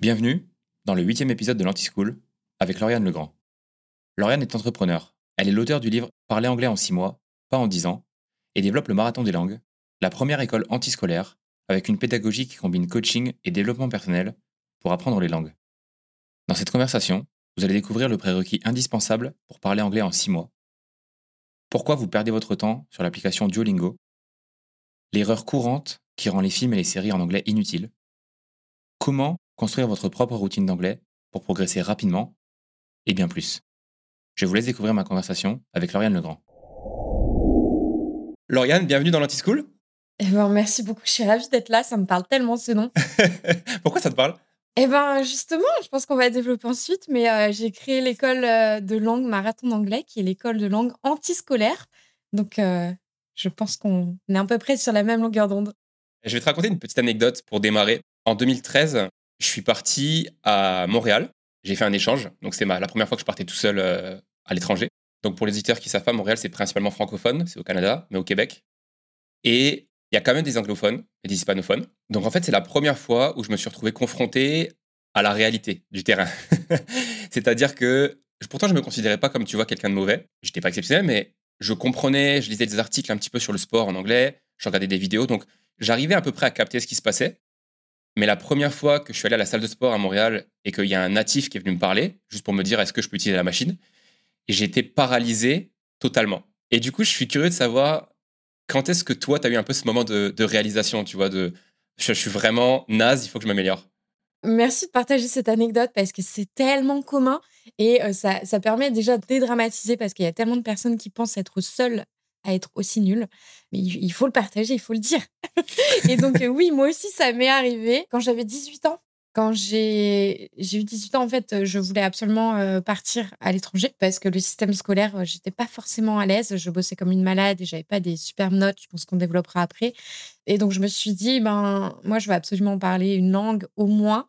Bienvenue dans le huitième épisode de l'Anti-School avec Lauriane Legrand. Lauriane est entrepreneur. Elle est l'auteur du livre Parler anglais en six mois, pas en dix ans, et développe le Marathon des langues, la première école antiscolaire avec une pédagogie qui combine coaching et développement personnel pour apprendre les langues. Dans cette conversation, vous allez découvrir le prérequis indispensable pour parler anglais en six mois. Pourquoi vous perdez votre temps sur l'application Duolingo? L'erreur courante qui rend les films et les séries en anglais inutiles? Comment construire votre propre routine d'anglais pour progresser rapidement et bien plus. Je vous laisse découvrir ma conversation avec Lauriane Legrand. Lauriane, bienvenue dans l'Anti-School. Eh ben, merci beaucoup, je suis ravie d'être là, ça me parle tellement ce nom. Pourquoi ça te parle? Eh ben justement, je pense qu'on va développer ensuite, mais euh, j'ai créé l'école euh, de langue marathon d'anglais, qui est l'école de langue antiscolaire. Donc euh, je pense qu'on est à peu près sur la même longueur d'onde. Je vais te raconter une petite anecdote pour démarrer. En 2013, je suis parti à Montréal. J'ai fait un échange. Donc, c'est la première fois que je partais tout seul euh, à l'étranger. Donc, pour les auditeurs qui savent pas, Montréal, c'est principalement francophone. C'est au Canada, mais au Québec. Et il y a quand même des anglophones et des hispanophones. Donc, en fait, c'est la première fois où je me suis retrouvé confronté à la réalité du terrain. C'est-à-dire que, pourtant, je me considérais pas comme, tu vois, quelqu'un de mauvais. J'étais pas exceptionnel, mais je comprenais, je lisais des articles un petit peu sur le sport en anglais, je regardais des vidéos. Donc, j'arrivais à peu près à capter ce qui se passait. Mais la première fois que je suis allé à la salle de sport à Montréal et qu'il y a un natif qui est venu me parler, juste pour me dire est-ce que je peux utiliser la machine, j'ai été paralysé totalement. Et du coup, je suis curieux de savoir quand est-ce que toi, tu as eu un peu ce moment de, réalisation, tu vois, de je, suis vraiment naze, il faut que je m'améliore. Merci de partager cette anecdote parce que c'est tellement commun et euh, ça, ça permet déjà de dédramatiser parce qu'il y a tellement de personnes qui pensent être seules à être aussi nul. Mais il faut le partager, il faut le dire. et donc, euh, oui, moi aussi, ça m'est arrivé quand j'avais 18 ans. Quand j'ai eu 18 ans, en fait, je voulais absolument euh, partir à l'étranger parce que le système scolaire, euh, j'étais pas forcément à l'aise. Je bossais comme une malade et j'avais pas des superbes notes. Je pense qu'on développera après. Et donc, je me suis dit, ben, moi, je vais absolument parler une langue, au moins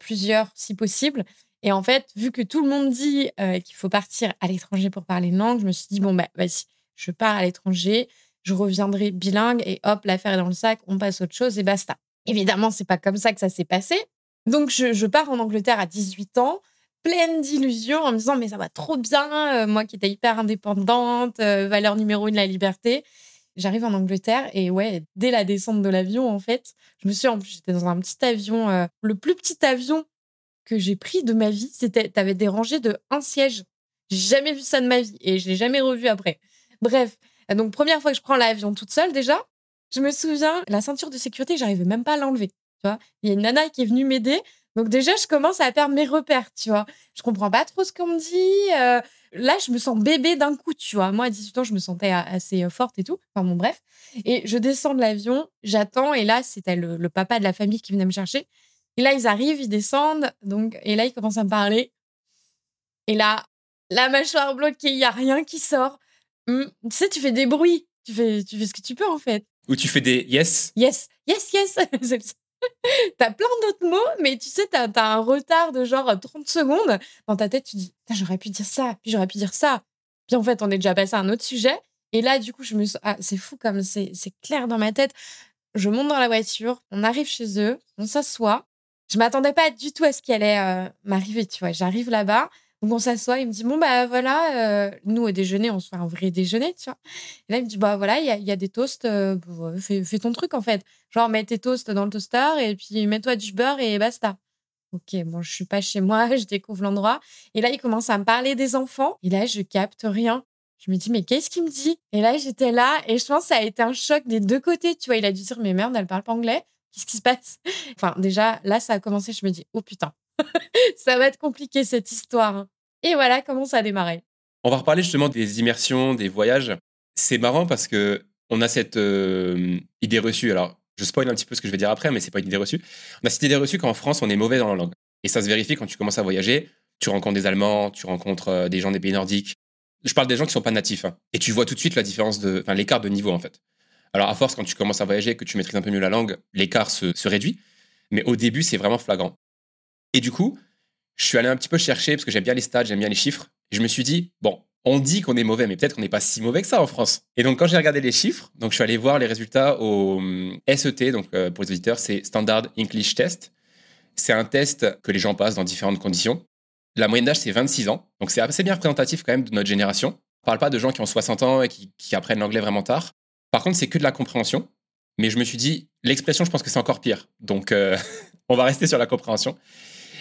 plusieurs si possible. Et en fait, vu que tout le monde dit qu'il faut partir à l'étranger pour parler une langue, je me suis dit, bon, bah, vas-y, je pars à l'étranger, je reviendrai bilingue et hop, l'affaire est dans le sac, on passe à autre chose et basta. Évidemment, c'est pas comme ça que ça s'est passé. Donc, je, pars en Angleterre à 18 ans, pleine d'illusions, en me disant, mais ça va trop bien, euh, moi qui étais hyper indépendante, euh, valeur numéro une, la liberté. J'arrive en Angleterre et ouais, dès la descente de l'avion, en fait, je me suis, en plus, j'étais dans un petit avion, euh, le plus petit avion que j'ai pris de ma vie, c'était, t'avais des rangées de un siège. J'ai jamais vu ça de ma vie et je l'ai jamais revu après. Bref, donc première fois que je prends l'avion toute seule déjà, je me souviens, la ceinture de sécurité, j'arrivais même pas à l'enlever. Tu vois, il y a une nana qui est venue m'aider. Donc déjà, je commence à perdre mes repères, tu vois. Je comprends pas trop ce qu'on me dit. Euh, là, je me sens bébé d'un coup, tu vois. Moi, à 18 ans, je me sentais assez euh, forte et tout. Enfin bon, bref. Et je descends de l'avion, j'attends, et là, c'était le, papa de la famille qui venait me chercher. Et là, ils arrivent, ils descendent, donc, et là, ils commencent à me parler. Et là, la mâchoire bloquée, il y a rien qui sort. Mmh. Tu sais, tu fais des bruits. Tu fais, tu fais ce que tu peux, en fait. Ou tu fais des yes. Yes, yes, yes. t'as plein d'autres mots, mais tu sais, t'as as un retard de genre 30 secondes. Dans ta tête, tu dis, j'aurais pu dire ça, puis j'aurais pu dire ça. Puis en fait, on est déjà passé à un autre sujet. Et là, du coup, je me ah, c'est fou comme c'est clair dans ma tête. Je monte dans la voiture, on arrive chez eux, on s'assoit. Je m'attendais pas du tout à ce qui allait euh, m'arriver, tu vois. J'arrive là-bas, donc on s'assoit, il me dit bon bah voilà, euh, nous au déjeuner on se fait un vrai déjeuner, tu vois. Et là il me dit bah voilà, il y a, des toasts, euh, bah, fais, ton truc en fait. Genre mets tes toasts dans le toaster et puis mets-toi du beurre et basta. Ok, bon je suis pas chez moi, je découvre l'endroit. Et là il commence à me parler des enfants. Et là je capte rien. Je me dis mais qu'est-ce qu'il me dit? Et là j'étais là et je pense que ça a été un choc des deux côtés, tu vois. Il a dû dire mais merde elle parle pas anglais. Qu'est-ce qui se passe? Enfin déjà là ça a commencé, je me dis oh putain ça va être compliqué cette histoire. Et voilà comment ça a démarré. On va reparler justement des immersions, des voyages. C'est marrant parce que on a cette euh, idée reçue. Alors, je spoil un petit peu ce que je vais dire après, mais c'est pas une idée reçue. On a cette idée reçue qu'en France, on est mauvais dans la langue. Et ça se vérifie quand tu commences à voyager. Tu rencontres des Allemands, tu rencontres euh, des gens des pays nordiques. Je parle des gens qui sont pas natifs. Hein. Et tu vois tout de suite la différence de, enfin, l'écart de niveau en fait. Alors, à force, quand tu commences à voyager, que tu maîtrises un peu mieux la langue, l'écart se réduit. Mais au début, c'est vraiment flagrant. Et du coup, je suis allé un petit peu chercher parce que j'aime bien les stats, j'aime bien les chiffres. Je me suis dit, bon, on dit qu'on est mauvais, mais peut-être qu'on n'est pas si mauvais que ça en France. Et donc, quand j'ai regardé les chiffres, donc je suis allé voir les résultats au SET, donc euh, pour les auditeurs, c'est Standard English Test. C'est un test que les gens passent dans différentes conditions. La moyenne d'âge, c'est 26 ans. Donc, c'est assez bien représentatif quand même de notre génération. On parle pas de gens qui ont 60 ans et qui, apprennent l'anglais vraiment tard. Par contre, c'est que de la compréhension. Mais je me suis dit, l'expression, je pense que c'est encore pire. Donc, euh, on va rester sur la compréhension.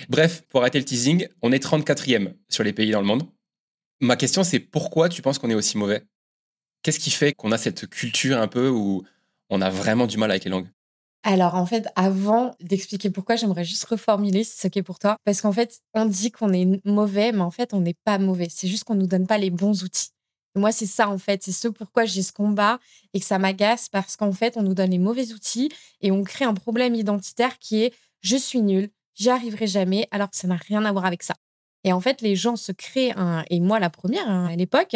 Bref, pour arrêter le teasing, on est 34e sur les pays dans le monde. Ma question, c'est pourquoi tu penses qu'on est aussi mauvais? Qu'est-ce qui fait qu'on a cette culture un peu où on a vraiment du mal avec les langues? Alors en fait, avant d'expliquer pourquoi, j'aimerais juste reformuler si c'est OK pour toi. Parce qu'en fait, on dit qu'on est mauvais, mais en fait, on n'est pas mauvais. C'est juste qu'on ne nous donne pas les bons outils. moi, c'est ça en fait. C'est ce pourquoi j'ai ce combat et que ça m'agace parce qu'en fait, on nous donne les mauvais outils et on crée un problème identitaire qui est je suis nul, j'y arriverai jamais, alors que ça n'a rien à voir avec ça. Et en fait, les gens se créent un, et moi la première hein, à l'époque,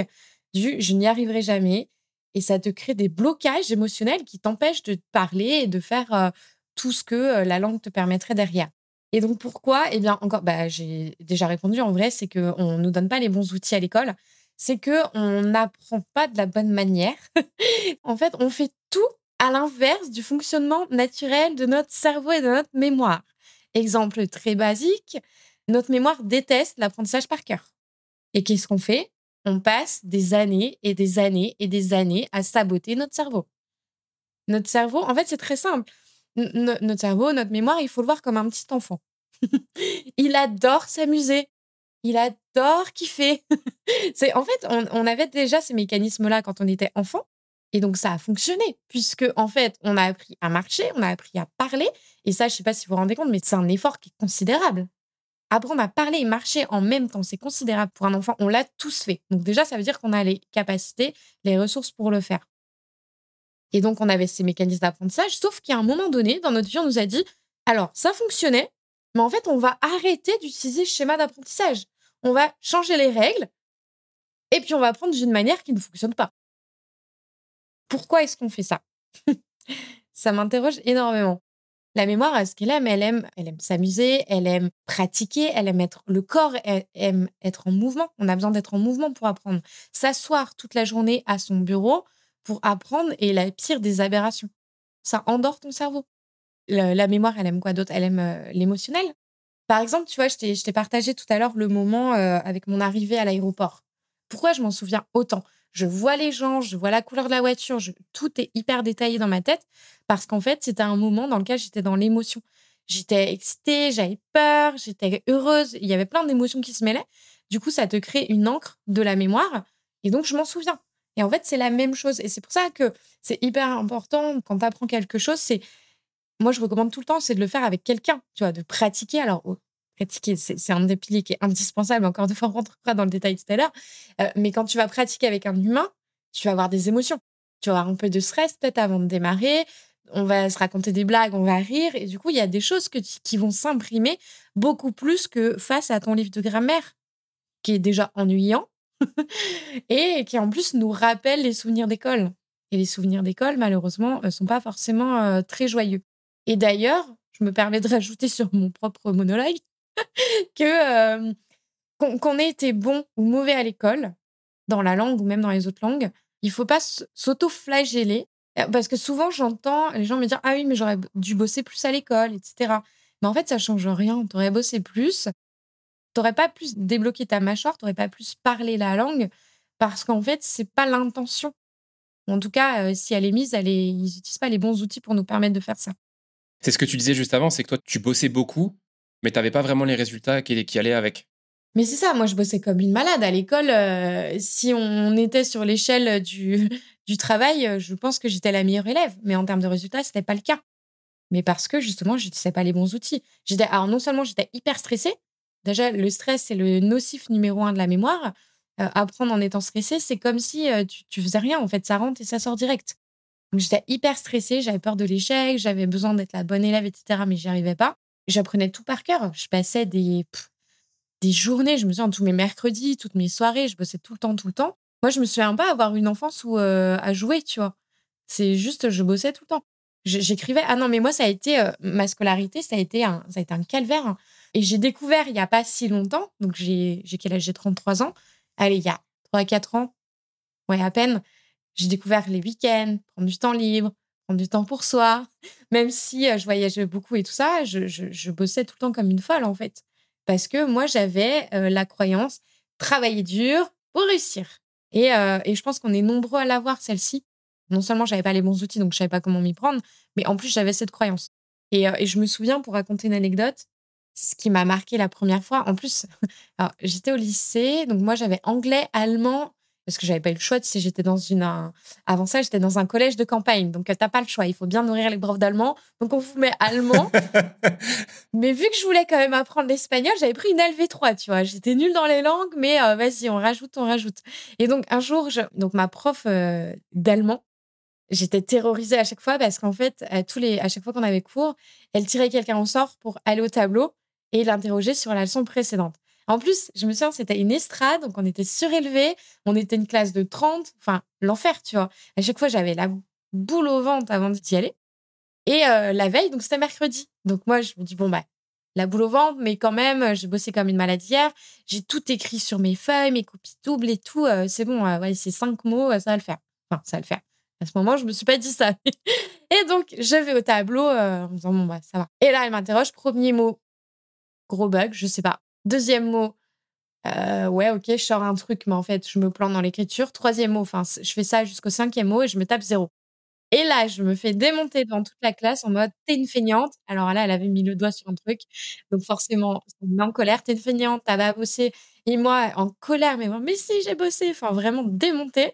du je n'y arriverai jamais, et ça te crée des blocages émotionnels qui t'empêchent de parler et de faire euh, tout ce que euh, la langue te permettrait derrière. Et donc pourquoi? Eh bien encore, bah, j'ai déjà répondu en vrai, c'est qu'on ne nous donne pas les bons outils à l'école, c'est qu'on n'apprend pas de la bonne manière. en fait, on fait tout à l'inverse du fonctionnement naturel de notre cerveau et de notre mémoire. Exemple très basique, notre mémoire déteste l'apprentissage par cœur. Et qu'est-ce qu'on fait? On passe des années et des années et des années à saboter notre cerveau. Notre cerveau, en fait, c'est très simple. notre cerveau, notre mémoire, il faut le voir comme un petit enfant. il adore s'amuser. Il adore kiffer. c'est en fait, on, avait déjà ces mécanismes-là quand on était enfant. Et donc, ça a fonctionné, puisque, en fait, on a appris à marcher, on a appris à parler. Et ça, je ne sais pas si vous vous rendez compte, mais c'est un effort qui est considérable apprendre à parler et marcher en même temps, c'est considérable pour un enfant. On l'a tous fait. Donc déjà, ça veut dire qu'on a les capacités, les ressources pour le faire. Et donc, on avait ces mécanismes d'apprentissage, sauf qu'à un moment donné, dans notre vie, on nous a dit, alors, ça fonctionnait, mais en fait, on va arrêter d'utiliser ce schéma d'apprentissage. On va changer les règles, et puis on va apprendre d'une manière qui ne fonctionne pas. Pourquoi est-ce qu'on fait ça? Ça m'interroge énormément. La mémoire, ce qu'elle aime, elle aime, elle aime s'amuser, elle aime pratiquer, elle aime être le corps, elle aime être en mouvement. On a besoin d'être en mouvement pour apprendre. S'asseoir toute la journée à son bureau pour apprendre est la pire des aberrations. Ça endort ton cerveau. la mémoire, elle aime quoi d'autre? Elle aime euh, l'émotionnel. Par exemple, tu vois, je t'ai partagé tout à l'heure le moment euh, avec mon arrivée à l'aéroport. Pourquoi je m'en souviens autant? Je vois les gens, je vois la couleur de la voiture, tout est hyper détaillé dans ma tête parce qu'en fait, c'était un moment dans lequel j'étais dans l'émotion. J'étais excitée, j'avais peur, j'étais heureuse, il y avait plein d'émotions qui se mêlaient. Du coup, ça te crée une encre de la mémoire et donc je m'en souviens. Et en fait, c'est la même chose. Et c'est pour ça que c'est hyper important quand tu apprends quelque chose. Moi, je recommande tout le temps, c'est de le faire avec quelqu'un, tu vois, de pratiquer. C'est un des piliers qui est indispensable. Encore deux fois, on rentrera dans le détail tout à l'heure. Euh, mais quand tu vas pratiquer avec un humain, tu vas avoir des émotions. Tu vas avoir un peu de stress peut-être avant de démarrer. On va se raconter des blagues, on va rire. Et du coup, il y a des choses qui vont s'imprimer beaucoup plus que face à ton livre de grammaire, qui est déjà ennuyant et qui en plus nous rappelle les souvenirs d'école. Et les souvenirs d'école, malheureusement, ne euh, sont pas forcément euh, très joyeux. Et d'ailleurs, je me permets de rajouter sur mon propre monologue que qu'on ait été bon ou mauvais à l'école, dans la langue ou même dans les autres langues, il faut pas s'auto-flageller. Parce que souvent, j'entends les gens me dire Ah oui, mais j'aurais dû bosser plus à l'école, etc. Mais en fait, ça change rien. Tu aurais bossé plus, tu n'aurais pas plus débloqué ta mâchoire, tu n'aurais pas plus parlé la langue, parce qu'en fait, c'est pas l'intention. En tout cas, si elle est mise, elle ils n'utilisent pas les bons outils pour nous permettre de faire ça. C'est ce que tu disais juste avant, c'est que toi, tu bossais beaucoup, mais tu n'avais pas vraiment les résultats qui, allaient avec. Mais c'est ça, moi je bossais comme une malade à l'école. Euh, si on était sur l'échelle du, travail, euh, je pense que j'étais la meilleure élève. Mais en termes de résultats, ce n'était pas le cas. Mais parce que justement, je n'utilisais pas les bons outils. J'étais, alors non seulement j'étais hyper stressée, déjà le stress c'est le nocif numéro un de la mémoire. Euh, apprendre en étant stressé, c'est comme si tu, tu faisais rien. En fait, ça rentre et ça sort direct. Donc j'étais hyper stressée, j'avais peur de l'échec, j'avais besoin d'être la bonne élève, etc. Mais j'y arrivais pas. J'apprenais tout par cœur. Je passais des, des journées, je me souviens, tous mes mercredis, toutes mes soirées, je bossais tout le temps, tout le temps. Moi, je me souviens pas avoir une enfance où euh, à jouer, tu vois. C'est juste, je bossais tout le temps. J'écrivais. Ah non, mais moi, ça a été euh, ma scolarité, ça a été un, ça a été un calvaire. Hein. Et j'ai découvert il y a pas si longtemps, donc j'ai quel âge? J'ai 33 ans. Allez, il y a 3-4 ans, ouais, à peine, j'ai découvert les week-ends, prendre du temps libre, du temps pour soi. Même si je voyageais beaucoup et tout ça, je, je, bossais tout le temps comme une folle, en fait. Parce que moi, j'avais la croyance travailler dur pour réussir. Et, et je pense qu'on est nombreux à l'avoir, celle-ci. Non seulement j'avais pas les bons outils, donc je savais pas comment m'y prendre, mais en plus, j'avais cette croyance. Et, et, je me souviens, pour raconter une anecdote, ce qui m'a marqué la première fois. En plus, j'étais au lycée, donc moi j'avais anglais, allemand, parce que j'avais pas eu le choix. Tu sais, j'étais dans une. avant ça, j'étais dans un collège de campagne, donc t'as pas le choix. Il faut bien nourrir les profs d'allemand, donc on vous met allemand. mais vu que je voulais quand même apprendre l'espagnol, j'avais pris une LV3, tu vois. J'étais nulle dans les langues, mais euh, vas-y, on rajoute, on rajoute. Et donc un jour, donc ma prof euh, d'allemand, j'étais terrorisée à chaque fois parce qu'en fait, à, tous les... à chaque fois qu'on avait cours, elle tirait quelqu'un au sort pour aller au tableau et l'interroger sur la leçon précédente. En plus, je me souviens, c'était une estrade, donc on était surélevé, on était une classe de 30, enfin, l'enfer, tu vois. À chaque fois, j'avais la boule au ventre avant d'y aller. Et euh, la veille, donc c'était mercredi. Donc moi, je me dis, bon, bah, la boule au ventre, mais quand même, j'ai bossé comme une malade hier. J'ai tout écrit sur mes feuilles, mes copies doubles et tout. Euh, c'est bon, euh, ouais, c'est cinq mots, ça va le faire. Enfin, ça va le faire. À ce moment, je me suis pas dit ça. et donc, je vais au tableau en me disant, bon, bah, ça va. Et là, elle m'interroge, premier mot, gros bug, je sais pas. Deuxième mot, euh, ouais, ok, je sors un truc, mais en fait, je me plante dans l'écriture. Troisième mot, enfin, je fais ça jusqu'au cinquième mot et je me tape zéro. Et là, je me fais démonter devant toute la classe en mode t'es une feignante. Alors là, elle avait mis le doigt sur un truc. Donc forcément, on en colère, t'es une feignante, t'as pas bossé. Et moi, en colère, mais moi, mais si, j'ai bossé. Enfin, vraiment démonté.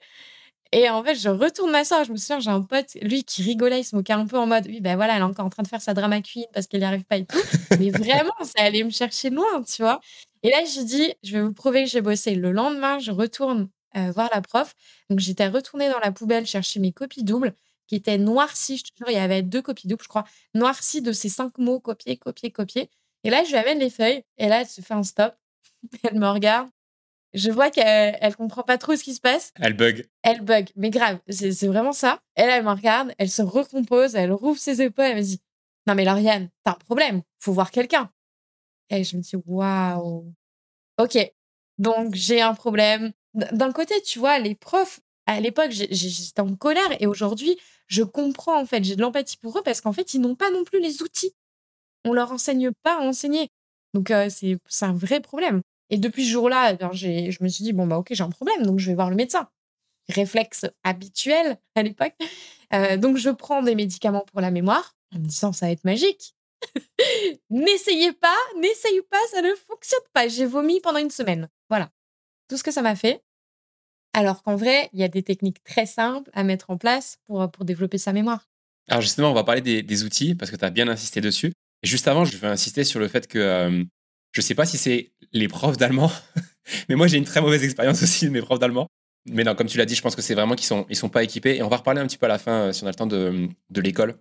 Et en fait, je retourne m'asseoir. Je me souviens, j'ai un pote, lui, qui rigolait, il se moquait un peu en mode, oui, ben voilà, elle est encore en train de faire sa drama queen parce qu'elle n'y arrive pas et tout. Mais vraiment, ça allait me chercher loin, tu vois. Et là, je dis, je vais vous prouver que j'ai bossé. Le lendemain, je retourne euh, voir la prof. Donc, j'étais retournée dans la poubelle chercher mes copies doubles qui étaient noircies. Je te jure, il y avait deux copies doubles, je crois, noircies de ces cinq mots, copier, copier, copier. Et là, je lui amène les feuilles. Et là, elle se fait un stop. elle me regarde. Je vois qu'elle elle comprend pas trop ce qui se passe. Elle bug. Elle bug, mais grave, c'est vraiment ça. Elle, elle me regarde, elle se recompose, elle rouvre ses épaules, elle me dit Non, mais Lauriane, t'as un problème, faut voir quelqu'un. Et je me dis Waouh, ok, donc j'ai un problème. D'un côté, tu vois, les profs, à l'époque, j'étais en colère et aujourd'hui, je comprends en fait, j'ai de l'empathie pour eux parce qu'en fait, ils n'ont pas non plus les outils. On leur enseigne pas à enseigner. Donc, euh, c'est un vrai problème. Et depuis ce jour-là, je me suis dit, bon, bah, ok, j'ai un problème, donc je vais voir le médecin. Réflexe habituel à l'époque. Euh, donc, je prends des médicaments pour la mémoire en me disant, ça va être magique. N'essayez pas, n'essayez pas, ça ne fonctionne pas. J'ai vomi pendant une semaine. Voilà. Tout ce que ça m'a fait. Alors qu'en vrai, il y a des techniques très simples à mettre en place pour, pour développer sa mémoire. Alors justement, on va parler des, outils parce que tu as bien insisté dessus. juste avant, je vais insister sur le fait que euh, je sais pas si c'est les profs d'allemand, mais moi j'ai une très mauvaise expérience aussi de mes profs d'allemand. Mais non, comme tu l'as dit, je pense que c'est vraiment qu'ils sont, ils sont pas équipés. Et on va reparler un petit peu à la fin, euh, si on a le temps, de, de l'école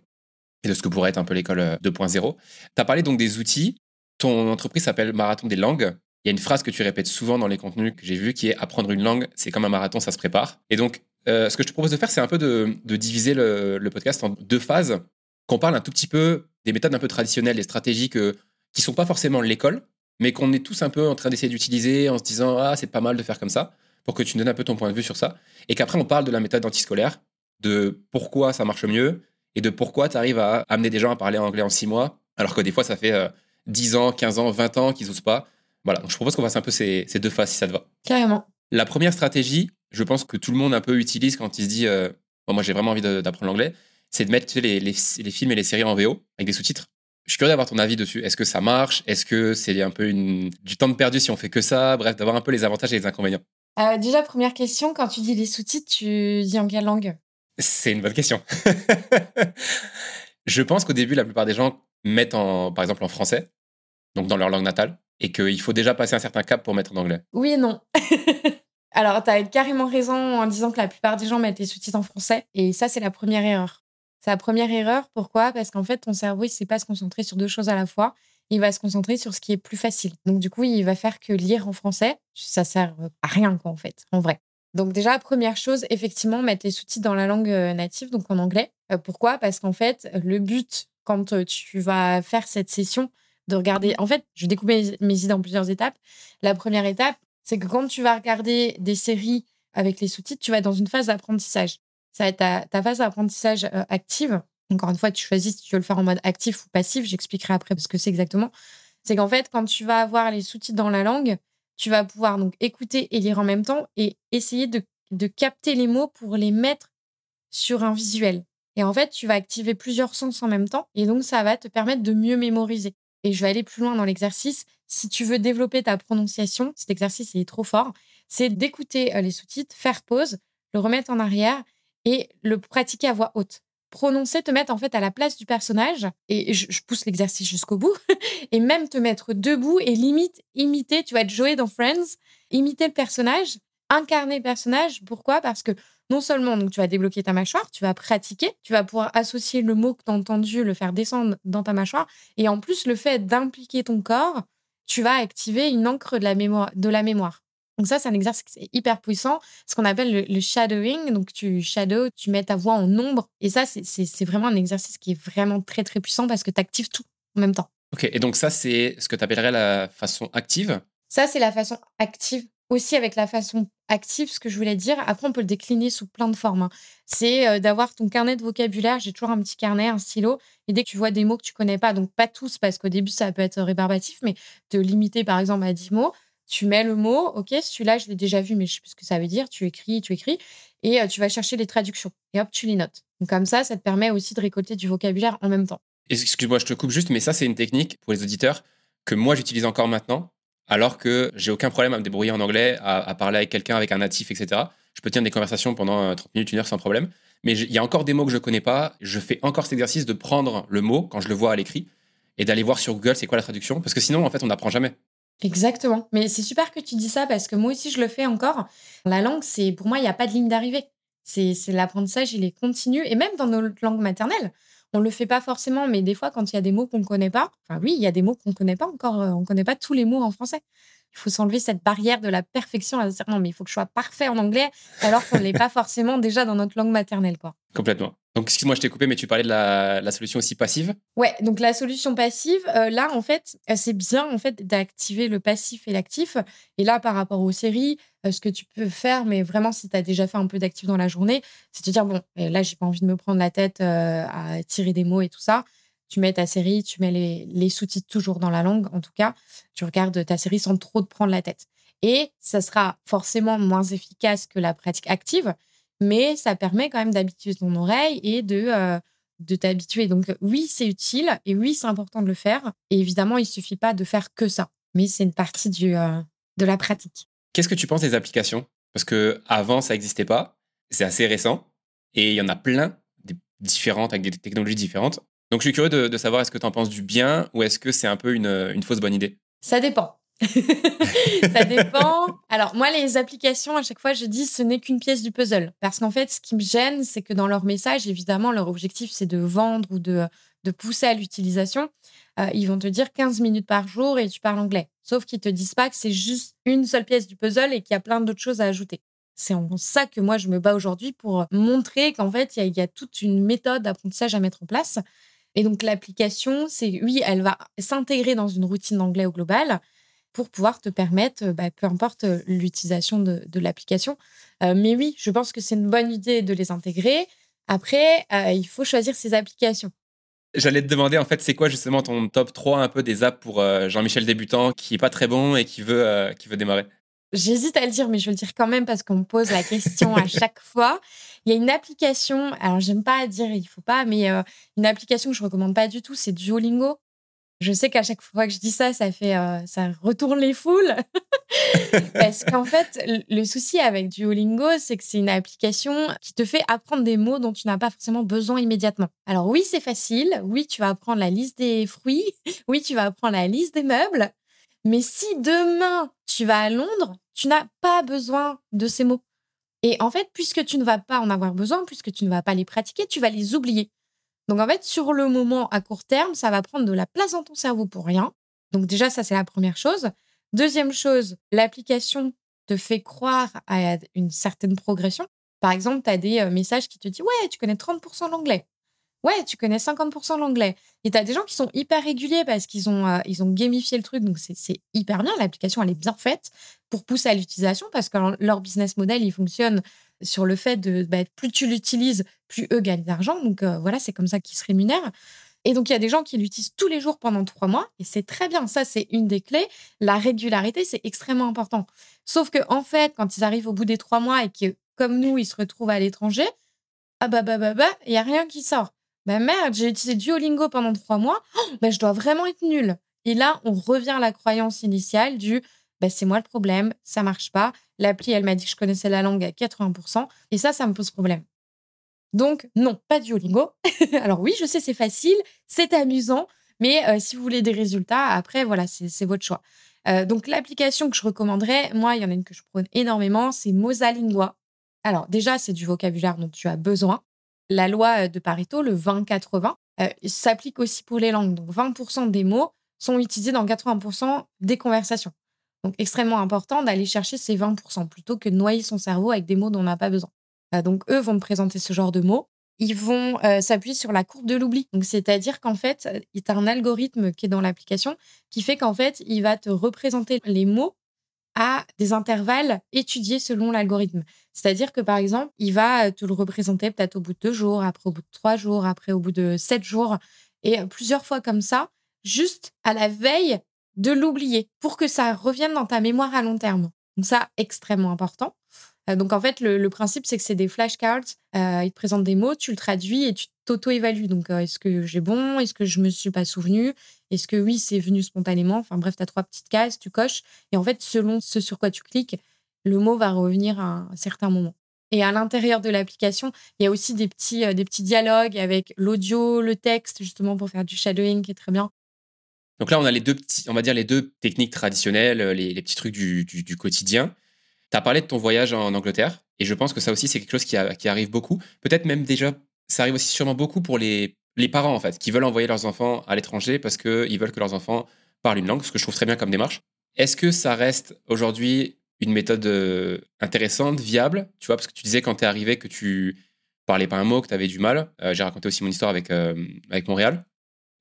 et de ce que pourrait être un peu l'école 2.0. Tu as parlé donc des outils. Ton entreprise s'appelle Marathon des langues. Il y a une phrase que tu répètes souvent dans les contenus que j'ai vus qui est apprendre une langue, c'est comme un marathon, ça se prépare. Et donc, euh, ce que je te propose de faire, c'est un peu de, de diviser le, le, podcast en deux phases, qu'on parle un tout petit peu des méthodes un peu traditionnelles, des stratégies que, qui sont pas forcément l'école, mais qu'on est tous un peu en train d'essayer d'utiliser en se disant ah c'est pas mal de faire comme ça pour que tu nous donnes un peu ton point de vue sur ça et qu'après on parle de la méthode antiscolaire de pourquoi ça marche mieux et de pourquoi tu arrives à amener des gens à parler anglais en six mois alors que des fois ça fait 10 euh, ans, 15 ans, 20 ans qu'ils n'osent pas. Voilà, donc je propose qu'on fasse un peu ces, deux phases si ça te va. Carrément. La première stratégie, je pense que tout le monde un peu utilise quand il se dit euh, moi j'ai vraiment envie d'apprendre l'anglais, c'est de mettre les, les films et les séries en VO avec des sous-titres. Je suis curieux d'avoir ton avis dessus. Est-ce que ça marche? Est-ce que c'est un peu une... du temps de perdu si on fait que ça? Bref, d'avoir un peu les avantages et les inconvénients. Euh, déjà, première question, quand tu dis les sous-titres, tu dis en quelle langue? C'est une bonne question. je pense qu'au début, la plupart des gens mettent en, par exemple en français, donc dans leur langue natale, et qu'il faut déjà passer un certain cap pour mettre en anglais. Oui et non. Alors, tu as carrément raison en disant que la plupart des gens mettent les sous-titres en français, et ça, c'est la première erreur. La première erreur. Pourquoi? Parce qu'en fait, ton cerveau, il ne sait pas se concentrer sur deux choses à la fois. Il va se concentrer sur ce qui est plus facile. Donc, du coup, il va faire que lire en français, ça sert à rien, quoi, en fait, en vrai. Donc, déjà, première chose, effectivement, mettre les sous-titres dans la langue euh, native, donc en anglais. Euh, pourquoi? Parce qu'en fait, le but, quand euh, tu vas faire cette session, de regarder. En fait, je découpe mes, mes idées en plusieurs étapes. La première étape, c'est que quand tu vas regarder des séries avec les sous-titres, tu vas dans une phase d'apprentissage. Ça va être ta, phase d'apprentissage euh, active. Encore une fois, tu choisis si tu veux le faire en mode actif ou passif. J'expliquerai après ce que c'est exactement. C'est qu'en fait, quand tu vas avoir les sous-titres dans la langue, tu vas pouvoir donc écouter et lire en même temps et essayer de, de capter les mots pour les mettre sur un visuel. Et en fait, tu vas activer plusieurs sens en même temps et donc ça va te permettre de mieux mémoriser. Et je vais aller plus loin dans l'exercice. Si tu veux développer ta prononciation, cet exercice est trop fort, c'est d'écouter euh, les sous-titres, faire pause, le remettre en arrière et le pratiquer à voix haute. Prononcer, te mettre en fait à la place du personnage, et je, pousse l'exercice jusqu'au bout, et même te mettre debout et limite imiter, tu vas être joué dans Friends, imiter le personnage, incarner le personnage. Pourquoi? Parce que non seulement donc, tu vas débloquer ta mâchoire, tu vas pratiquer, tu vas pouvoir associer le mot que tu as entendu, le faire descendre dans ta mâchoire, et en plus, le fait d'impliquer ton corps, tu vas activer une encre. De la mémoire. Donc ça, c'est un exercice hyper puissant, ce qu'on appelle le, shadowing. Donc tu shadow, tu mets ta voix en ombre. Et ça, c'est vraiment un exercice qui est vraiment très, très puissant parce que tu actives tout en même temps. Ok, et donc ça, c'est ce que tu appellerais la façon active? Ça, c'est la façon active. Aussi avec la façon active, ce que je voulais dire. Après, on peut le décliner sous plein de formes. Hein. C'est euh, d'avoir ton carnet de vocabulaire. J'ai toujours un petit carnet, un stylo. Et dès que tu vois des mots que tu connais pas, donc pas tous, parce qu'au début, ça peut être rébarbatif, mais te limiter par exemple à 10 mots, tu mets le mot, ok, celui-là, je l'ai déjà vu, mais je sais plus ce que ça veut dire. Tu écris, tu écris, et euh, tu vas chercher les traductions. Et hop, tu les notes. Donc comme ça, ça te permet aussi de récolter du vocabulaire en même temps. Excuse-moi, je te coupe juste, mais ça, c'est une technique pour les auditeurs que moi, j'utilise encore maintenant, alors que j'ai aucun problème à me débrouiller en anglais, à, parler avec quelqu'un, avec un natif, etc. Je peux tenir des conversations pendant 30 euh, minutes, une heure sans problème. Mais il y a encore des mots que je connais pas. Je fais encore cet exercice de prendre le mot quand je le vois à l'écrit et d'aller voir sur Google c'est quoi la traduction? Parce que sinon, en fait, on n'apprend jamais. Exactement. Mais c'est super que tu dis ça parce que moi aussi, je le fais encore. La langue, c'est pour moi, il n'y a pas de ligne d'arrivée. C'est l'apprentissage, il est continu. Et même dans nos langues maternelles, on ne le fait pas forcément, mais des fois, quand il y a des mots qu'on ne connaît pas, enfin oui, il y a des mots qu'on ne connaît pas encore, euh, on ne connaît pas tous les mots en français. Il faut s'enlever cette barrière de la perfection à dire non, mais il faut que je sois parfait en anglais, alors qu'on ne l'est pas forcément déjà dans notre langue maternelle. Quoi. Complètement. Donc, excuse-moi, je t'ai coupé, mais tu parlais de la, solution aussi passive? Ouais, donc la solution passive, euh, là, en fait, euh, c'est bien en fait d'activer le passif et l'actif. Et là, par rapport aux séries, euh, ce que tu peux faire, mais vraiment, si tu as déjà fait un peu d'actif dans la journée, c'est te dire bon, là, j'ai pas envie de me prendre la tête à tirer des mots et tout ça. Tu mets ta série, tu mets les, sous-titres toujours dans la langue, en tout cas. Tu regardes ta série sans trop te prendre la tête. Et ça sera forcément moins efficace que la pratique active mais ça permet quand même d'habituer ton oreille et de, euh, de t'habituer. Donc oui, c'est utile et oui, c'est important de le faire. Et évidemment, il suffit pas de faire que ça, mais c'est une partie du, euh, de la pratique. Qu'est-ce que tu penses des applications? Parce que avant, ça n'existait pas, c'est assez récent et il y en a plein, différentes, avec des technologies différentes. Donc je suis curieux de, savoir est-ce que tu en penses du bien ou est-ce que c'est un peu une, une fausse bonne idée? Ça dépend. ça dépend. Alors, moi, les applications, à chaque fois, je dis ce n'est qu'une pièce du puzzle. Parce qu'en fait, ce qui me gêne, c'est que dans leur message, évidemment, leur objectif, c'est de vendre ou de, de pousser à l'utilisation. Euh, ils vont te dire 15 minutes par jour et tu parles anglais. Sauf qu'ils te disent pas que c'est juste une seule pièce du puzzle et qu'il y a plein d'autres choses à ajouter. C'est en ça que moi, je me bats aujourd'hui pour montrer qu'en fait, il y, y, a toute une méthode d'apprentissage à mettre en place. Et donc, l'application, c'est oui, elle va s'intégrer dans une routine d'anglais au global pour pouvoir te permettre, euh, bah, peu importe euh, l'utilisation de, l'application. Euh, mais oui, je pense que c'est une bonne idée de les intégrer. Après, il faut choisir ces applications. J'allais te demander, en fait, c'est quoi justement ton top 3 un peu des apps pour Jean-Michel débutant qui est pas très bon et qui veut, qui veut démarrer? J'hésite à le dire, mais je veux le dire quand même parce qu'on me pose la question à chaque fois. Il y a une application, alors j'aime pas dire il faut pas, mais une application que je recommande pas du tout, c'est Duolingo. Je sais qu'à chaque fois que je dis ça, ça fait, euh, ça retourne les foules. Parce qu'en fait, le souci avec Duolingo, c'est que c'est une application qui te fait apprendre des mots dont tu n'as pas forcément besoin immédiatement. Alors oui, c'est facile. Oui, tu vas apprendre la liste des fruits. Oui, tu vas apprendre la liste des meubles. Mais si demain tu vas à Londres, tu n'as pas besoin de ces mots. Et en fait, puisque tu ne vas pas en avoir besoin, puisque tu ne vas pas les pratiquer, tu vas les oublier. Donc en fait, sur le moment, à court terme, ça va prendre de la place dans ton cerveau pour rien. Donc déjà, ça, c'est la première chose. Deuxième chose, l'application te fait croire à une certaine progression. Par exemple, tu as des euh, messages qui te disent Ouais, tu connais 30% l'anglais. Ouais, tu connais 50% l'anglais. Et tu as des gens qui sont hyper réguliers parce qu'ils ont, euh, ont gamifié le truc. Donc, c'est hyper bien. L'application, elle est bien faite pour pousser à l'utilisation parce que leur business model, il fonctionne sur le fait de bah, plus tu l'utilises, plus eux gagnent d'argent. Donc voilà, c'est comme ça qu'ils se rémunèrent. Et donc, il y a des gens qui l'utilisent tous les jours pendant trois mois, et c'est très bien. Ça, c'est une des clés. La régularité, c'est extrêmement important. Sauf que, en fait, quand ils arrivent au bout des trois mois et que, comme nous, ils se retrouvent à l'étranger, ah bah bah bah bah, il y a rien qui sort. Bah merde, j'ai utilisé Duolingo pendant trois mois, oh, bah je dois vraiment être nulle. Et là, on revient à la croyance initiale du bah, c'est moi le problème, ça marche pas. L'appli, elle m'a dit que je connaissais la langue à 80%, et ça, ça me pose problème. Donc, non, pas Duolingo. Alors oui, je sais, c'est facile, c'est amusant, mais euh, si vous voulez des résultats, après, voilà, c'est votre choix. Euh, donc, l'application que je recommanderais, moi, il y en a une que je prône énormément, c'est Mosalingua. Alors, déjà, c'est du vocabulaire dont tu as besoin. La loi euh, de Pareto, le 20-80, s'applique aussi pour les langues. Donc, 20% des mots sont utilisés dans 80% des conversations. Donc, extrêmement important d'aller chercher ces 20% plutôt que de noyer son cerveau avec des mots dont on n'a pas besoin. Euh, donc, eux vont me présenter ce genre de mots. Ils vont euh, s'appuyer sur la courbe de l'oubli. C'est-à-dire qu'en fait, il y a un algorithme qui est dans l'application qui fait qu'en fait, il va te représenter les mots à des intervalles étudiés selon l'algorithme. C'est-à-dire que, par exemple, il va te le représenter peut-être au bout de deux jours, après au bout de trois jours, après au bout de sept jours, et plusieurs fois comme ça, juste à la veille de l'oublier, pour que ça revienne dans ta mémoire à long terme. Donc ça, extrêmement important. Euh, donc en fait, le, principe, c'est que c'est des flashcards. Euh, ils te présentent des mots, tu le traduis et tu t'auto-évalues. Donc euh, est-ce que j'ai bon? Est-ce que je me suis pas souvenu Est-ce que oui, c'est venu spontanément? Enfin bref, tu as trois petites cases, tu coches. Et en fait, selon ce sur quoi tu cliques, le mot va revenir à un certain moment. Et à l'intérieur de l'application, il y a aussi des petits, des petits dialogues avec l'audio, le texte, justement pour faire du shadowing, qui est très bien. Donc là, on a les deux petits, on va dire les deux techniques traditionnelles, les, petits trucs du, du quotidien. Tu as parlé de ton voyage en Angleterre, et je pense que ça aussi, c'est quelque chose qui, arrive beaucoup. Peut-être même déjà, ça arrive aussi sûrement beaucoup pour les, parents, en fait, qui veulent envoyer leurs enfants à l'étranger parce qu'ils veulent que leurs enfants parlent une langue, ce que je trouve très bien comme démarche. Est-ce que ça reste aujourd'hui une méthode euh, intéressante, viable? Tu vois, parce que tu disais quand tu es arrivé que tu parlais pas un mot, que tu avais du mal. Euh, j'ai raconté aussi mon histoire avec, euh, avec Montréal.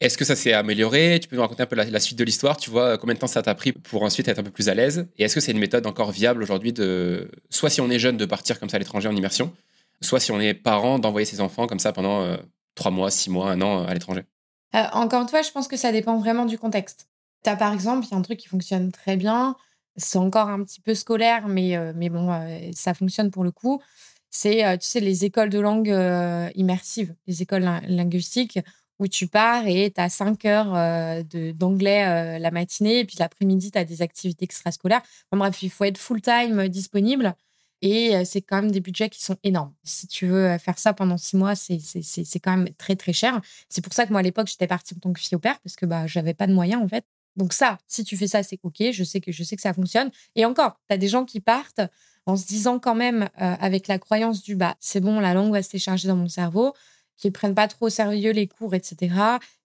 Est-ce que ça s'est amélioré? Tu peux nous raconter un peu la, suite de l'histoire Tu vois, combien de temps ça t'a pris pour ensuite être un peu plus à l'aise? Et est-ce que c'est une méthode encore viable aujourd'hui de, soit si on est jeune, de partir comme ça à l'étranger en immersion, soit si on est parent, d'envoyer ses enfants comme ça pendant euh, trois mois, six mois, un an euh, à l'étranger? Euh, Encore une fois, je pense que ça dépend vraiment du contexte. Tu as par exemple, il y a un truc qui fonctionne très bien, c'est encore un petit peu scolaire, mais, mais bon, ça fonctionne pour le coup. C'est, tu sais, les écoles de langue immersives, les écoles linguistiques où tu pars et tu as 5 heures euh, d'anglais euh, la matinée, et puis l'après-midi, tu as des activités extrascolaires. bref, il faut être full-time euh, disponible. Et c'est quand même des budgets qui sont énormes. Si tu veux faire ça pendant six mois, c'est quand même très, très cher. C'est pour ça que moi, à l'époque, j'étais partie en tant que fille au père, parce que bah, j'avais pas de moyens, en fait. Donc ça, si tu fais ça, c'est OK. Je sais que, je sais que ça fonctionne. Et encore, tu as des gens qui partent en se disant quand même, avec la croyance du bah, c'est bon, la langue va se décharger dans mon cerveau qui prennent pas trop au sérieux les cours, etc.,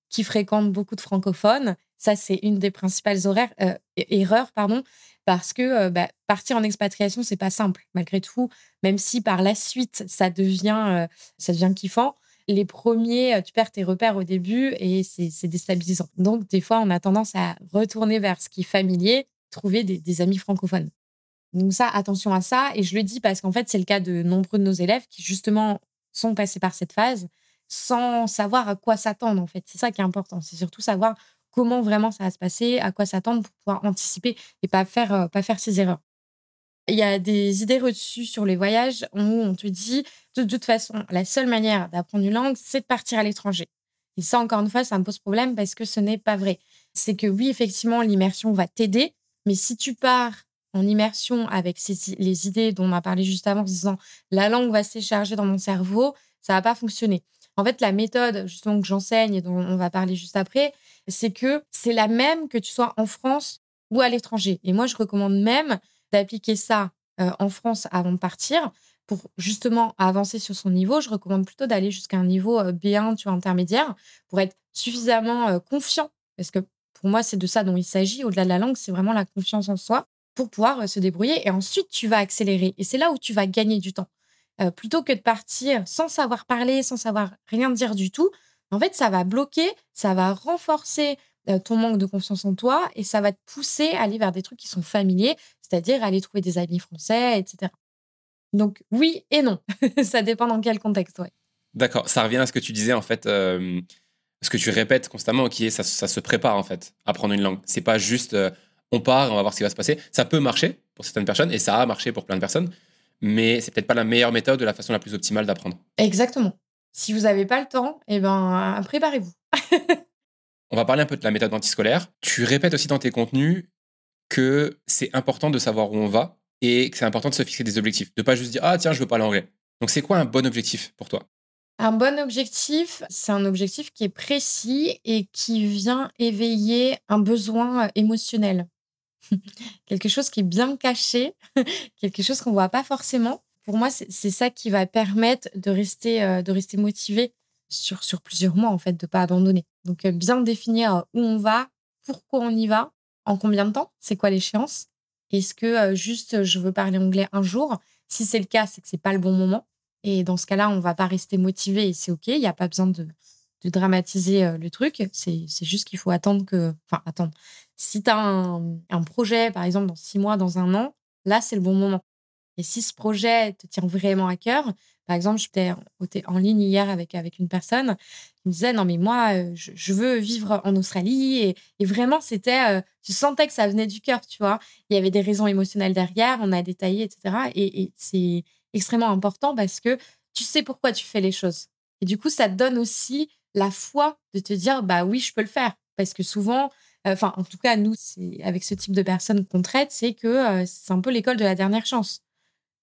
qui fréquentent beaucoup de francophones. Ça, c'est une des principales euh, erreurs, pardon, parce que euh, bah, partir en expatriation, c'est pas simple, malgré tout, même si par la suite, ça devient, euh, ça devient kiffant. Les premiers, tu perds tes repères au début et c'est déstabilisant. Donc, des fois, on a tendance à retourner vers ce qui est familier, trouver des amis francophones. Donc ça, attention à ça. Et je le dis parce qu'en fait, c'est le cas de nombreux de nos élèves qui, justement, sont passés par cette phase sans savoir à quoi s'attendre, en fait. C'est ça qui est important. C'est surtout savoir comment vraiment ça va se passer, à quoi s'attendre pour pouvoir anticiper et pas faire, euh, pas faire ces erreurs. Il y a des idées reçues sur les voyages où on te dit, de toute façon, la seule manière d'apprendre une langue, c'est de partir à l'étranger. Et ça, encore une fois, ça me pose problème parce que ce n'est pas vrai. C'est que oui, effectivement, l'immersion va t'aider, mais si tu pars en immersion avec les idées dont on a parlé juste avant, en disant la langue va se décharger dans mon cerveau, ça va pas fonctionner. En fait, la méthode justement que j'enseigne et dont on va parler juste après, c'est que c'est la même que tu sois en France ou à l'étranger. Et moi, je recommande même d'appliquer ça euh, en France avant de partir pour justement avancer sur son niveau. Je recommande plutôt d'aller jusqu'à un niveau euh, B1, tu vois, intermédiaire, pour être suffisamment euh, confiant. Parce que pour moi, c'est de ça dont il s'agit. Au-delà de la langue, c'est vraiment la confiance en soi pour pouvoir se débrouiller. Et ensuite, tu vas accélérer. Et c'est là où tu vas gagner du temps. Euh, plutôt que de partir sans savoir parler, sans savoir rien dire du tout, en fait, ça va bloquer, ça va renforcer euh, ton manque de confiance en toi et ça va te pousser à aller vers des trucs qui sont familiers, c'est-à-dire aller trouver des amis français, etc. Donc oui et non. ça dépend dans quel contexte. D'accord. Ça revient à ce que tu disais, en fait, euh, ce que tu répètes constamment, qui est ça, ça, se prépare, en fait, à apprendre une langue. C'est pas juste on part, on va voir ce qui va se passer. Ça peut marcher pour certaines personnes et ça a marché pour plein de personnes, mais c'est peut-être pas la meilleure méthode de la façon la plus optimale d'apprendre. Exactement. Si vous n'avez pas le temps, eh ben, préparez-vous. on va parler un peu de la méthode antiscolaire. Tu répètes aussi dans tes contenus que c'est important de savoir où on va et que c'est important de se fixer des objectifs. De pas juste dire Ah, tiens, je veux parler anglais. Donc, c'est quoi un bon objectif pour toi? Un bon objectif, c'est un objectif qui est précis et qui vient éveiller un besoin émotionnel. quelque chose qui est bien caché, quelque chose qu'on voit pas forcément. Pour moi, c'est ça qui va permettre de rester, euh, de rester motivé sur, sur plusieurs mois, en fait, de pas abandonner. Donc, euh, bien définir où on va, pourquoi on y va, en combien de temps, c'est quoi l'échéance. Est-ce que euh, juste je veux parler anglais un jour Si c'est le cas, c'est que c'est pas le bon moment. Et dans ce cas-là, on va pas rester motivé et c'est OK. Il n'y a pas besoin de, de dramatiser le truc. C'est juste qu'il faut attendre que. Enfin, attendre. Si tu as un, projet, par exemple, dans six mois, dans un an, là, c'est le bon moment. Et si ce projet te tient vraiment à cœur, par exemple, j'étais en ligne hier avec, avec une personne qui me disait Non, mais moi, je, veux vivre en Australie. Et, vraiment, c'était. tu sentais que ça venait du cœur, tu vois? Il y avait des raisons émotionnelles derrière, on a détaillé, etc. Et, et c'est extrêmement important parce que tu sais pourquoi tu fais les choses. Et du coup, ça te donne aussi la foi de te dire Bah oui, je peux le faire. Parce que souvent, enfin, en tout cas, nous, avec ce type de personnes qu'on traite, c'est que euh, c'est un peu l'école de la dernière chance.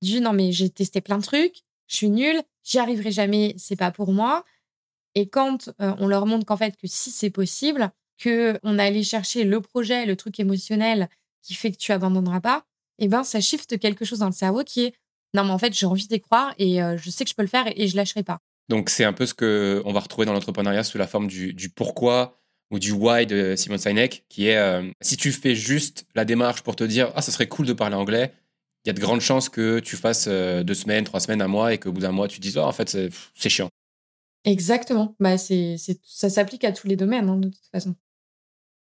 Du non, mais j'ai testé plein de trucs, je suis nulle, j'y arriverai jamais, c'est pas pour moi. Et quand euh, on leur montre qu'en fait, que si c'est possible, que on a allé chercher le projet, le truc émotionnel qui fait que tu abandonneras pas, eh ben ça shift quelque chose dans le cerveau qui est non mais en fait j'ai envie d'y croire et euh, je sais que je peux le faire et, je lâcherai pas. Donc c'est un peu ce que on va retrouver dans l'entrepreneuriat sous la forme du pourquoi ou du why de Simon Sinek, qui est euh, si tu fais juste la démarche pour te dire ah ça serait cool de parler anglais, il y a de grandes chances que tu fasses euh, deux semaines, trois semaines, un mois et qu'au bout d'un mois tu te dises oh, en fait c'est chiant. Exactement, bah c'est ça s'applique à tous les domaines hein, de toute façon.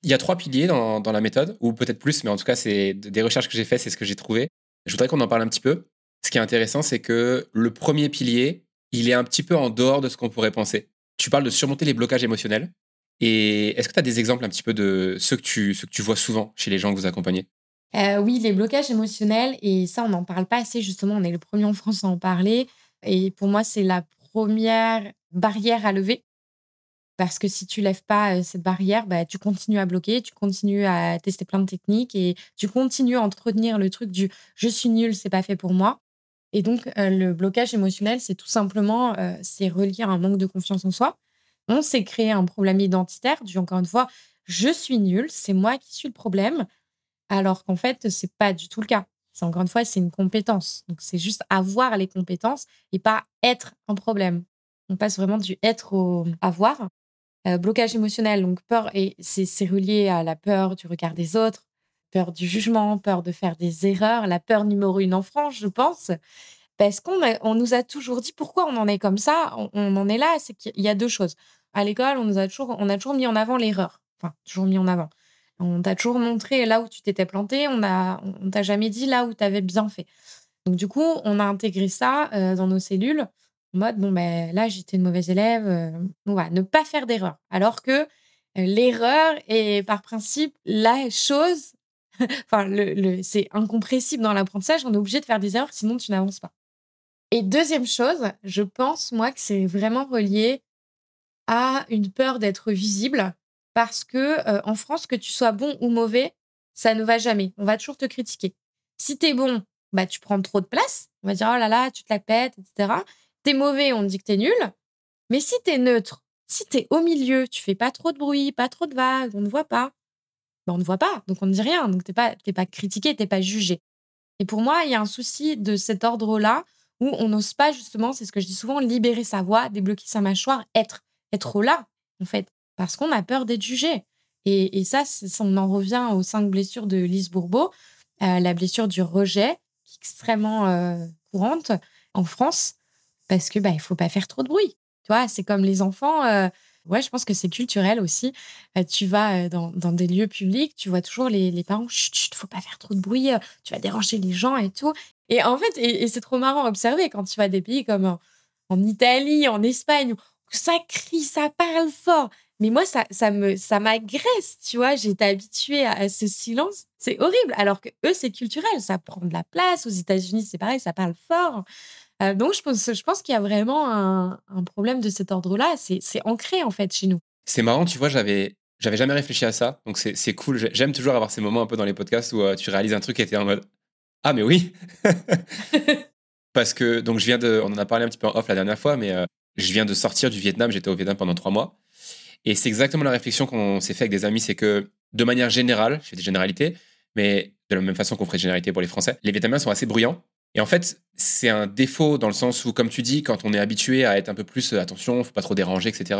Il y a trois piliers dans, dans la méthode, ou peut-être plus, mais en tout cas c'est des recherches que j'ai faites, c'est ce que j'ai trouvé. Je voudrais qu'on en parle un petit peu. Ce qui est intéressant, c'est que le premier pilier, il est un petit peu en dehors de ce qu'on pourrait penser. Tu parles de surmonter les blocages émotionnels. Et est-ce que tu as des exemples un petit peu de ceux que tu, vois souvent chez les gens que vous accompagnez? Euh, Oui, les blocages émotionnels, et ça, on n'en parle pas assez, justement, on est le premier en France à en parler. Et pour moi, c'est la première barrière à lever. Parce que si tu lèves pas euh, cette barrière, bah, tu continues à bloquer, tu continues à tester plein de techniques et tu continues à entretenir le truc du je suis nul, c'est pas fait pour moi. Et donc, euh, le blocage émotionnel, c'est tout simplement, c'est relié à un manque de confiance en soi on s'est créé un problème identitaire du encore une fois, je suis nul, c'est moi qui suis le problème, alors qu'en fait, c'est pas du tout le cas. C'est encore une fois, c'est une compétence. Donc, c'est juste avoir les compétences et pas être un problème. On passe vraiment du être au avoir. Euh, blocage émotionnel, donc peur, et c'est relié à la peur du regard des autres, peur du jugement, peur de faire des erreurs, la peur numéro une en France, je pense. Parce qu'on on nous a toujours dit pourquoi on en est comme ça, on, en est là, c'est qu'il y a deux choses à l'école, on nous a toujours, mis en avant l'erreur. Enfin, toujours mis en avant. On t'a toujours montré là où tu t'étais planté. On a, on t'a jamais dit là où tu avais bien fait. Donc du coup, on a intégré ça euh, dans nos cellules en mode bon ben là j'étais une mauvaise élève. Euh, ne pas faire d'erreur. Alors que euh, l'erreur est par principe la chose. enfin, c'est incompressible dans l'apprentissage. On est obligé de faire des erreurs, sinon tu n'avances pas. Et deuxième chose, je pense moi que c'est vraiment relié a une peur d'être visible parce que euh, en France, que tu sois bon ou mauvais, ça ne va jamais. On va toujours te critiquer. Si tu es bon, bah tu prends trop de place. On va dire oh là là, tu te la pètes, etc. T'es mauvais, on te dit que t'es nul. Mais si tu es neutre, si tu es au milieu, tu fais pas trop de bruit, pas trop de vagues, on ne voit pas. Ben, on ne voit pas, donc on ne dit rien. Donc t'es pas, t'es pas critiqué, t'es pas jugé. Et pour moi, il y a un souci de cet ordre-là où on n'ose pas justement, c'est ce que je dis souvent, libérer sa voix, débloquer sa mâchoire, être être là, en fait, parce qu'on a peur d'être jugé. Et, ça, on en revient aux cinq blessures de Lise Bourbeau, euh, la blessure du rejet, qui est extrêmement euh, courante en France, parce que bah, il faut pas faire trop de bruit. Tu vois, c'est comme les enfants. Euh, ouais, je pense que c'est culturel aussi. tu vas dans, des lieux publics, tu vois toujours les, les parents, chut, chut, faut pas faire trop de bruit, tu vas déranger les gens et tout. Et en fait, et, c'est trop marrant à observer quand tu vas des pays comme en, Italie, en Espagne, où ça crie, ça parle fort. Mais moi, ça, ça me, ça m'agresse, tu vois. J'étais habituée à, ce silence. C'est horrible. Alors que eux, c'est culturel. Ça prend de la place. Aux États-Unis, c'est pareil, ça parle fort. Euh, donc, je pense, je pense qu'il y a vraiment un, problème de cet ordre-là. C'est, ancré, en fait, chez nous. C'est marrant, tu vois, j'avais, j'avais jamais réfléchi à ça. Donc, c'est, cool. J'aime toujours avoir ces moments un peu dans les podcasts où euh, tu réalises un truc et tu es en mode ah, mais oui Parce que, donc, je viens de. On en a parlé un petit peu en off la dernière fois, mais euh, je viens de sortir du Vietnam. J'étais au Vietnam pendant trois mois. Et c'est exactement la réflexion qu'on s'est fait avec des amis c'est que, de manière générale, je fais des généralités, mais de la même façon qu'on ferait des généralités pour les Français, les Vietnamiens sont assez bruyants. Et en fait, c'est un défaut dans le sens où, comme tu dis, quand on est habitué à être un peu plus euh, attention, faut pas trop déranger, etc.,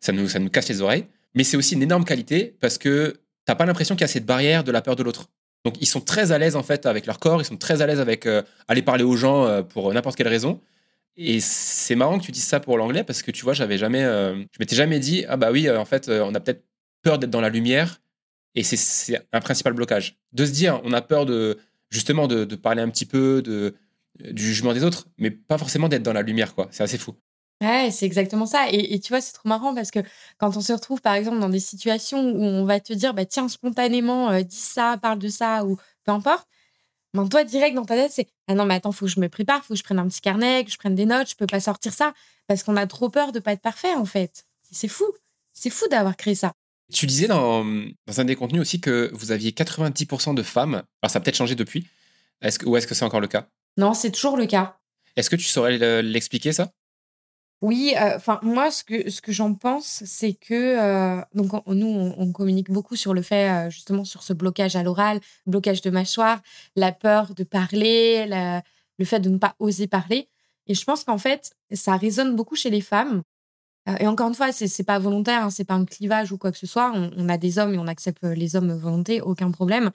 ça nous, ça nous casse les oreilles. Mais c'est aussi une énorme qualité parce que t'as pas l'impression qu'il y a cette barrière de la peur de l'autre. Donc ils sont très à l'aise en fait avec leur corps, ils sont très à l'aise avec euh, aller parler aux gens euh, pour n'importe quelle raison. Et c'est marrant que tu dises ça pour l'anglais parce que tu vois, j'avais jamais, euh, je m'étais jamais dit ah bah oui, en fait, on a peut-être peur d'être dans la lumière et c'est un principal blocage. De se dire, on a peur de justement de, de parler un petit peu de, du jugement des autres, mais pas forcément d'être dans la lumière quoi. C'est assez fou. Ouais, c'est exactement ça. Et, tu vois, c'est trop marrant parce que quand on se retrouve, par exemple, dans des situations où on va te dire, bah, tiens, spontanément, euh, dis ça, parle de ça, ou peu importe, ben, toi, direct dans ta tête, c'est Ah non, mais attends, faut que je me prépare, faut que je prenne un petit carnet, que je prenne des notes, je peux pas sortir ça parce qu'on a trop peur de pas être parfait, en fait. C'est fou. C'est fou d'avoir créé ça. Tu disais dans, dans un des contenus aussi que vous aviez 90% de femmes. Alors, ça a peut-être changé depuis. Est-ce que, ou est-ce que c'est encore le cas? Non, c'est toujours le cas. Est-ce que tu saurais l'expliquer, ça? Oui, euh, enfin moi ce que ce que j'en pense, c'est que euh, donc nous on, communique beaucoup sur le fait euh, justement sur ce blocage à l'oral, blocage de mâchoire, la peur de parler, le fait de ne pas oser parler. Et je pense qu'en fait ça résonne beaucoup chez les femmes. et encore une fois, c'est c'est pas volontaire, hein, c'est pas un clivage ou quoi que ce soit. On, on, a des hommes et on accepte les hommes volontés, aucun problème.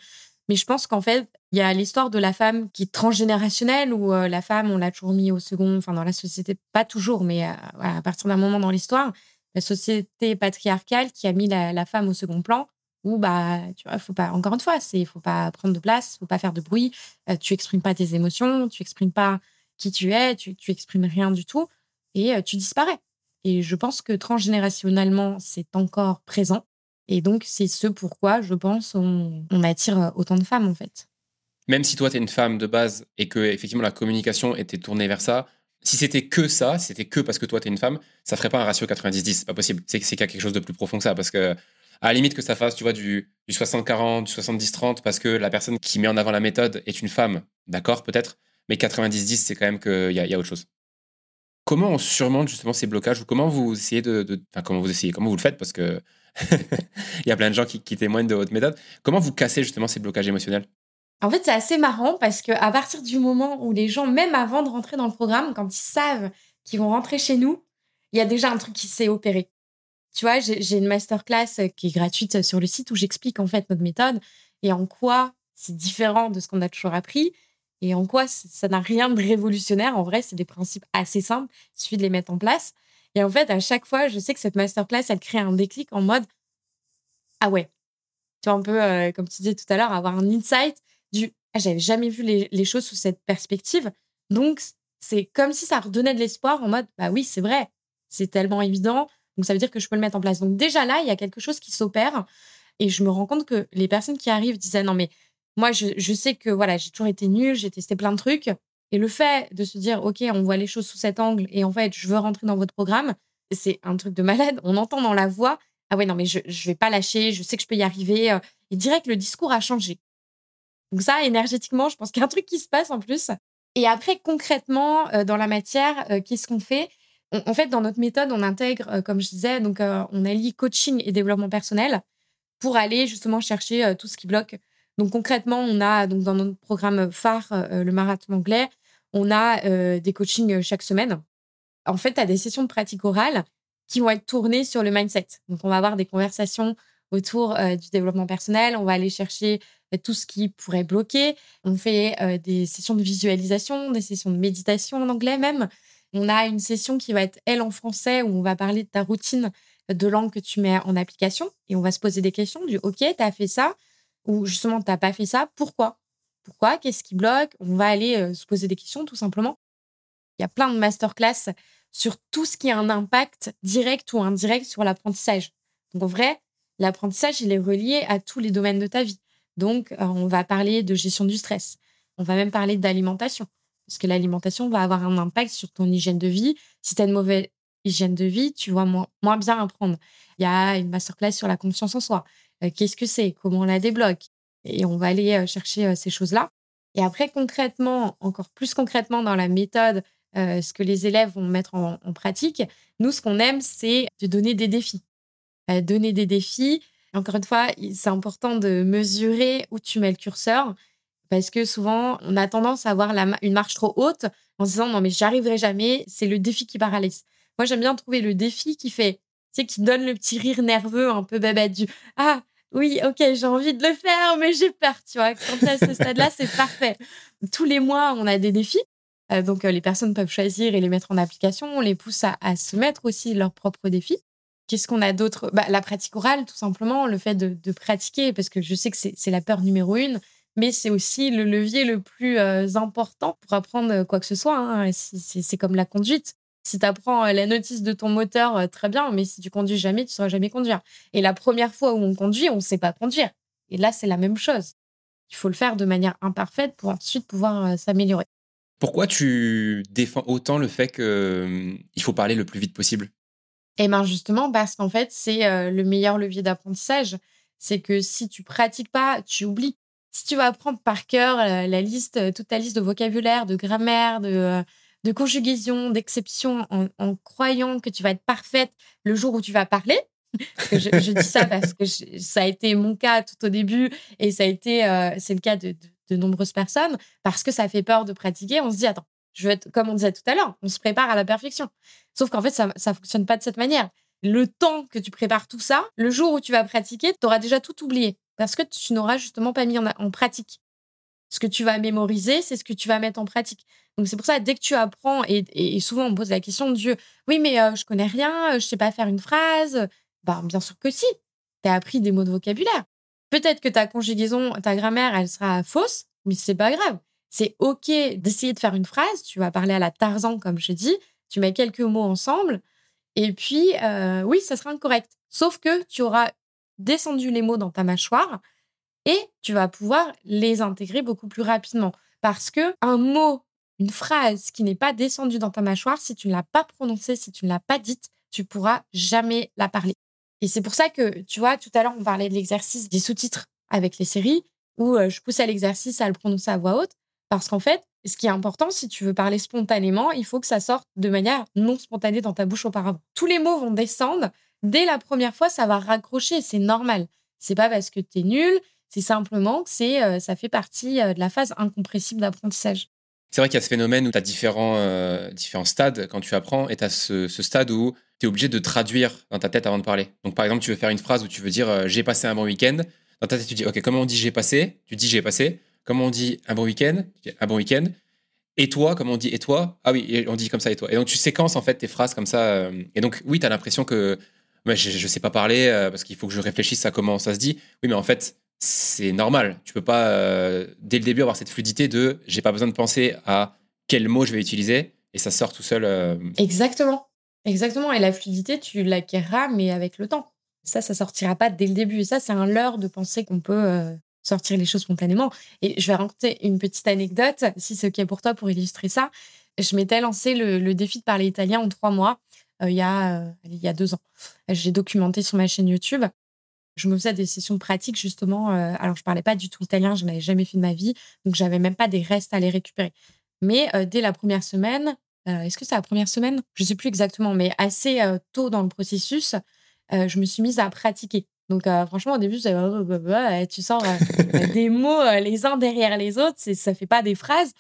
Mais je pense qu'en fait, il y a l'histoire de la femme qui est transgénérationnelle, où euh, la femme, on l'a toujours mis au second, enfin dans la société, pas toujours, mais euh, à partir d'un moment dans l'histoire, la société patriarcale qui a mis la, femme au second plan, où, bah, tu vois, faut pas, encore une fois, c'est, faut pas prendre de place, faut pas faire de bruit, euh, tu exprimes pas tes émotions, tu exprimes pas qui tu es, tu, tu exprimes rien du tout, et tu disparais. Et je pense que transgénérationnellement, c'est encore présent. Et donc, c'est ce pourquoi, je pense, on, attire autant de femmes, en fait. Même si toi, tu es une femme de base et que, effectivement, la communication était tournée vers ça, si c'était que ça, si c'était que parce que toi, tu es une femme, ça ferait pas un ratio 90-10. C'est pas possible. C'est qu'il y a quelque chose de plus profond que ça. Parce que, à la limite, que ça fasse, tu vois, du, du 60-40, du 70-30, parce que la personne qui met en avant la méthode est une femme, d'accord, peut-être. Mais 90-10, c'est quand même qu'il y, y a autre chose. Comment on surmonte justement ces blocages ou comment vous essayez de. Enfin, comment vous essayez Comment vous le faites Parce que Il y a plein de gens qui, témoignent de votre méthode. Comment vous cassez justement ces blocages émotionnels? En fait, c'est assez marrant parce qu'à partir du moment où les gens, même avant de rentrer dans le programme, quand ils savent qu'ils vont rentrer chez nous, il y a déjà un truc qui s'est opéré. Tu vois, j'ai une masterclass qui est gratuite sur le site où j'explique en fait notre méthode et en quoi c'est différent de ce qu'on a toujours appris et en quoi ça n'a rien de révolutionnaire. En vrai, c'est des principes assez simples. Il suffit de les mettre en place. Et en fait, à chaque fois, je sais que cette masterclass, elle crée un déclic en mode Ah ouais. Tu vois, un peu, euh, comme tu disais tout à l'heure, avoir un insight du ah, J'avais jamais vu les, choses sous cette perspective. Donc, c'est comme si ça redonnait de l'espoir en mode Bah oui, c'est vrai. C'est tellement évident. Donc, ça veut dire que je peux le mettre en place. Donc, déjà là, il y a quelque chose qui s'opère. Et je me rends compte que les personnes qui arrivent disaient Non, mais moi, je, je sais que voilà, j'ai toujours été nulle, j'ai testé plein de trucs. Et le fait de se dire, OK, on voit les choses sous cet angle et en fait, je veux rentrer dans votre programme, c'est un truc de malade. On entend dans la voix, ah ouais, non, mais je ne vais pas lâcher, je sais que je peux y arriver. Euh, et direct, le discours a changé. Donc ça, énergétiquement, je pense qu'il y a un truc qui se passe en plus. Et après, concrètement, euh, dans la matière, euh, qu'est-ce qu'on fait? En fait, dans notre méthode, on intègre, comme je disais, donc on allie coaching et développement personnel pour aller justement chercher tout ce qui bloque donc concrètement, on a donc dans notre programme phare, euh, le marathon anglais, on a euh, des coachings euh, chaque semaine. En fait, tu as des sessions de pratique orale qui vont être tournées sur le mindset. Donc on va avoir des conversations autour du développement personnel, on va aller chercher tout ce qui pourrait bloquer. On fait des sessions de visualisation, des sessions de méditation en anglais même. On a une session qui va être, elle, en français, où on va parler de ta routine de langue que tu mets en application et on va se poser des questions du OK, tu as fait ça, ou justement, tu n'as pas fait ça, pourquoi? Pourquoi? Qu'est-ce qui bloque? On va aller se poser des questions, tout simplement. Il y a plein de masterclass sur tout ce qui a un impact direct ou indirect sur l'apprentissage. Donc, en vrai, l'apprentissage, il est relié à tous les domaines de ta vie. Donc, on va parler de gestion du stress. On va même parler d'alimentation. Parce que l'alimentation va avoir un impact sur ton hygiène de vie. Si tu as une mauvaise hygiène de vie, tu vas moins, moins bien apprendre. Il y a une masterclass sur la confiance en soi. Euh, qu'est-ce que c'est? Comment on la débloque? Et on va aller chercher ces choses-là. Et après, concrètement, encore plus concrètement dans la méthode, ce que les élèves vont mettre en, pratique, nous, ce qu'on aime, c'est de donner des défis. donner des défis. Encore une fois, c'est important de mesurer où tu mets le curseur parce que souvent, on a tendance à avoir une marche trop haute en se disant non, mais j'y arriverai jamais, c'est le défi qui paralyse. Moi, j'aime bien trouver le défi qui fait, sais, qui donne le petit rire nerveux, un peu babette du Ah, oui, ok, j'ai envie de le faire, mais j'ai peur, tu vois. Quand à ce stade-là, c'est parfait. Tous les mois, on a des défis. Euh, donc, euh, les personnes peuvent choisir et les mettre en application. On les pousse à, se mettre aussi leurs propres défis. Qu'est-ce qu'on a d'autre? Bah, La pratique orale, tout simplement, le fait de, pratiquer, parce que je sais que c'est la peur numéro une mais c'est aussi le levier le plus euh, important pour apprendre quoi que ce soit. Hein. C'est comme la conduite. Si tu apprends euh, la notice de ton moteur, très bien, mais si tu conduis jamais, tu ne sauras jamais conduire. Et la première fois où on conduit, on ne sait pas conduire. Et là, c'est la même chose. Il faut le faire de manière imparfaite pour ensuite pouvoir s'améliorer. Pourquoi tu défends autant le fait qu'il faut parler le plus vite possible? Eh bien, justement, parce qu'en fait, c'est le meilleur levier d'apprentissage. C'est que si tu pratiques pas, tu oublies si tu vas apprendre par cœur euh, la, liste, euh, toute ta liste de vocabulaire, de grammaire, de, euh, de conjugaison, d'exception, en, croyant que tu vas être parfaite le jour où tu vas parler, je, dis ça parce que ça a été mon cas tout au début et ça a été, c'est le cas de, de, nombreuses personnes parce que ça fait peur de pratiquer. On se dit, attends, je veux être, comme on disait tout à l'heure, on se prépare à la perfection. Sauf qu'en fait, ça ne fonctionne pas de cette manière. Le temps que tu prépares tout ça, le jour où tu vas pratiquer, tu auras déjà tout oublié parce que tu n'auras justement pas mis en, pratique. Ce que tu vas mémoriser, c'est ce que tu vas mettre en pratique. Donc c'est pour ça, dès que tu apprends, et, souvent on pose la question de Dieu, oui, mais je connais rien, je sais pas faire une phrase. Ben, bien sûr que si, tu as appris des mots de vocabulaire. Peut-être que ta conjugaison, ta grammaire, elle sera fausse, mais c'est pas grave. C'est OK d'essayer de faire une phrase. Tu vas parler à la Tarzan, comme je dis. Tu mets quelques mots ensemble. Et puis, oui, ça sera incorrect. Sauf que tu auras descendu les mots dans ta mâchoire et tu vas pouvoir les intégrer beaucoup plus rapidement. Parce que un mot, une phrase qui n'est pas descendue dans ta mâchoire, si tu ne l'as pas prononcée, si tu ne l'as pas dite, tu pourras jamais la parler. Et c'est pour ça que, tu vois, tout à l'heure, on parlait de l'exercice des sous-titres avec les séries, où euh, je pousse à l'exercice à le prononcer à voix haute. Parce qu'en fait, ce qui est important, si tu veux parler spontanément, il faut que ça sorte de manière non spontanée dans ta bouche auparavant. Tous les mots vont descendre dès la première fois, ça va raccrocher, c'est normal. C'est pas parce que tu es nul, c'est simplement que c'est, euh, ça fait partie euh, de la phase incompressible d'apprentissage. C'est vrai qu'il y a ce phénomène où tu as différents, euh, différents stades quand tu apprends, et tu as ce, stade où tu es obligé de traduire dans ta tête avant de parler. Donc, par exemple, tu veux faire une phrase où tu veux dire j'ai passé un bon week-end. Dans ta tête, tu dis ok, comment on dit j'ai passé? Tu dis j'ai passé. Comment on dit un bon week-end? Un bon week-end. Et toi, comment on dit et toi? Ah oui, on dit comme ça et toi. Et donc, tu séquences en fait tes phrases comme ça. et donc, oui, tu as l'impression que je, ne sais pas parler parce qu'il faut que je réfléchisse à comment ça se dit. Oui, mais en fait, c'est normal. Tu peux pas, euh, dès le début, avoir cette fluidité de j'ai pas besoin de penser à quel mot je vais utiliser et ça sort tout seul. Euh. Exactement. Exactement. Et la fluidité, tu l'acquerras, mais avec le temps. Ça, ça sortira pas dès le début. Et ça, c'est un leurre de penser qu'on peut sortir les choses spontanément. Et je vais raconter une petite anecdote, si c'est OK pour toi, pour illustrer ça. Je m'étais lancé le, le défi de parler italien en trois mois. Euh, il, y a, euh, il y a deux ans. J'ai documenté sur ma chaîne YouTube. Je me faisais des sessions pratiques, justement. Euh, alors, je parlais pas du tout italien, je n'avais jamais fait de ma vie, donc j'avais même pas des restes à les récupérer. Mais dès la première semaine, est-ce que c'est la première semaine? Je sais plus exactement, mais assez tôt dans le processus, je me suis mise à pratiquer. Donc, franchement, au début, tu sors des mots les uns derrière les autres. Ça fait pas des phrases,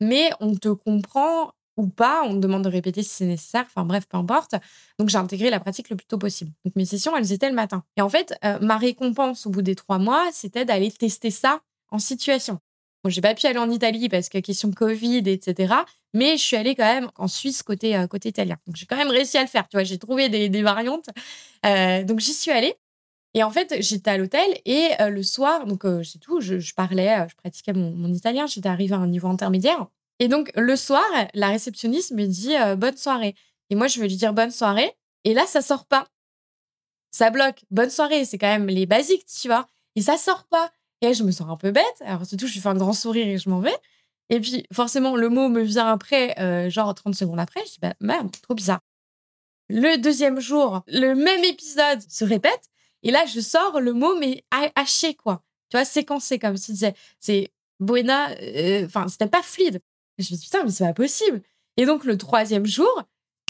mais on te comprend ou pas. On me demande de répéter si c'est nécessaire. Enfin bref, peu importe. Donc j'ai intégré la pratique le plus tôt possible. Donc mes sessions, elles étaient le matin. Et en fait, euh, ma récompense au bout des trois mois, c'était d'aller tester ça en situation. Bon, j'ai pas pu aller en Italie parce que question Covid, etc. Mais je suis allée quand même en Suisse côté, euh, côté italien. Donc j'ai quand même réussi à le faire. Tu vois, j'ai trouvé des, variantes. Euh, donc j'y suis allée. Et en fait, j'étais à l'hôtel et le soir, donc c'est tout, je, parlais, je pratiquais mon, italien, j'étais arrivée à un niveau intermédiaire. Et donc le soir, la réceptionniste me dit bonne soirée. Et moi, je veux lui dire bonne soirée. Et là, ça sort pas. Ça bloque. Bonne soirée, c'est quand même les basiques, tu vois. Et ça sort pas. Et je me sens un peu bête. Alors, surtout, je fais un grand sourire et je m'en vais. Et puis, forcément, le mot me vient après, euh, genre 30 secondes après. Je dis, bah, merde, trop bizarre. Le deuxième jour, le même épisode se répète. Et là, je sors le mot, mais haché, quoi. Tu vois, séquencé, comme si disais, c'est buena, euh, enfin, c'était pas fluide. Je me dis, putain, mais c'est pas possible. Et donc, le troisième jour,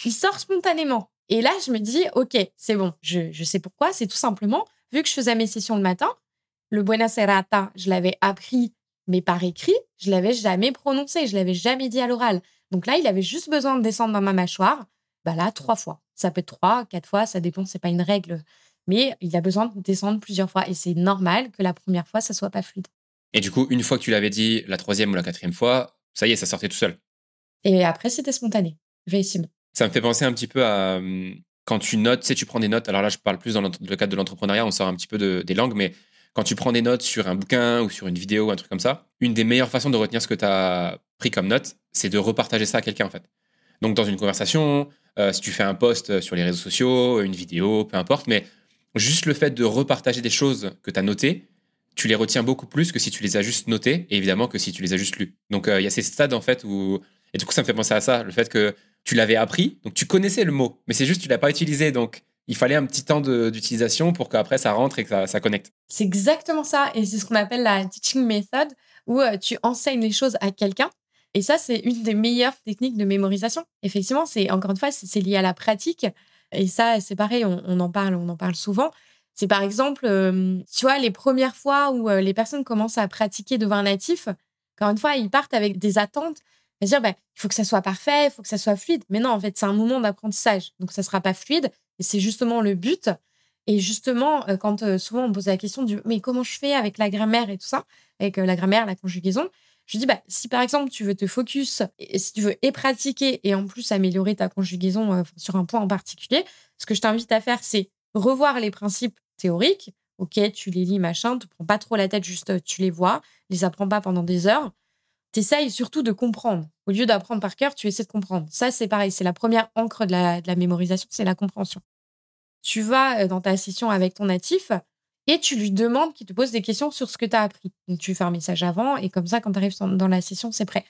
il sort spontanément. Et là, je me dis, OK, c'est bon, je, je sais pourquoi. C'est tout simplement, vu que je faisais mes sessions le matin, le buena serata, je l'avais appris, mais par écrit, je l'avais jamais prononcé, je l'avais jamais dit à l'oral. Donc là, il avait juste besoin de descendre dans ma mâchoire. Bah là, trois fois. Ça peut être trois, quatre fois, ça dépend, c'est pas une règle. Mais il a besoin de descendre plusieurs fois. Et c'est normal que la première fois, ça soit pas fluide. Et du coup, une fois que tu l'avais dit la troisième ou la quatrième fois, ça y est, ça sortait tout seul. Et après, c'était spontané. Effectivement. Ça me fait penser un petit peu à hum, quand tu notes, tu sais, tu prends des notes. Alors là, je parle plus dans le cadre de l'entrepreneuriat, on sort un petit peu des langues, mais quand tu prends des notes sur un bouquin ou sur une vidéo ou un truc comme ça, une des meilleures façons de retenir ce que tu as pris comme note, c'est de repartager ça à quelqu'un en fait. Donc dans une conversation, euh, si tu fais un post sur les réseaux sociaux, une vidéo, peu importe, mais juste le fait de repartager des choses que tu as notées, tu les retiens beaucoup plus que si tu les as juste notées, et évidemment que si tu les as juste lues. Donc euh, il y a ces stades en fait où... Et du coup ça me fait penser à ça, le fait que tu l'avais appris, donc tu connaissais le mot, mais c'est juste que tu l'as pas utilisé, donc il fallait un petit temps d'utilisation pour qu'après ça rentre et que ça, connecte. C'est exactement ça, et c'est ce qu'on appelle la teaching method, où euh, tu enseignes les choses à quelqu'un. Et ça, c'est une des meilleures techniques de mémorisation. Effectivement, c'est encore une fois, c'est lié à la pratique. Et ça, c'est pareil, on, en parle, on en parle souvent. C'est par exemple, euh, tu vois, les premières fois où euh, les personnes commencent à pratiquer devant un natif, encore une fois, ils partent avec des attentes dire, bah, il faut que ça soit parfait, il faut que ça soit fluide. Mais non, en fait, c'est un moment d'apprentissage. Donc, ça sera pas fluide. Et c'est justement le but. Et justement, euh, quand souvent on pose la question du mais comment je fais avec la grammaire et tout ça, avec la grammaire, la conjugaison, je dis bah si par exemple tu veux te focus, et si tu veux et pratiquer et en plus améliorer ta conjugaison sur un point en particulier, ce que je t'invite à faire c'est revoir les principes théoriques. Ok, tu les lis machin, te prends pas trop la tête, juste tu les vois, les apprends pas pendant des heures tu essayes surtout de comprendre. Au lieu d'apprendre par cœur, tu essaies de comprendre. Ça, c'est pareil. C'est la première encre de la, de la mémorisation, c'est la compréhension. Tu vas euh, dans ta session avec ton natif et tu lui demandes qu'il te pose des questions sur ce que tu as appris. Donc, tu fais un message avant et comme ça, quand tu arrives dans la session, c'est prêt.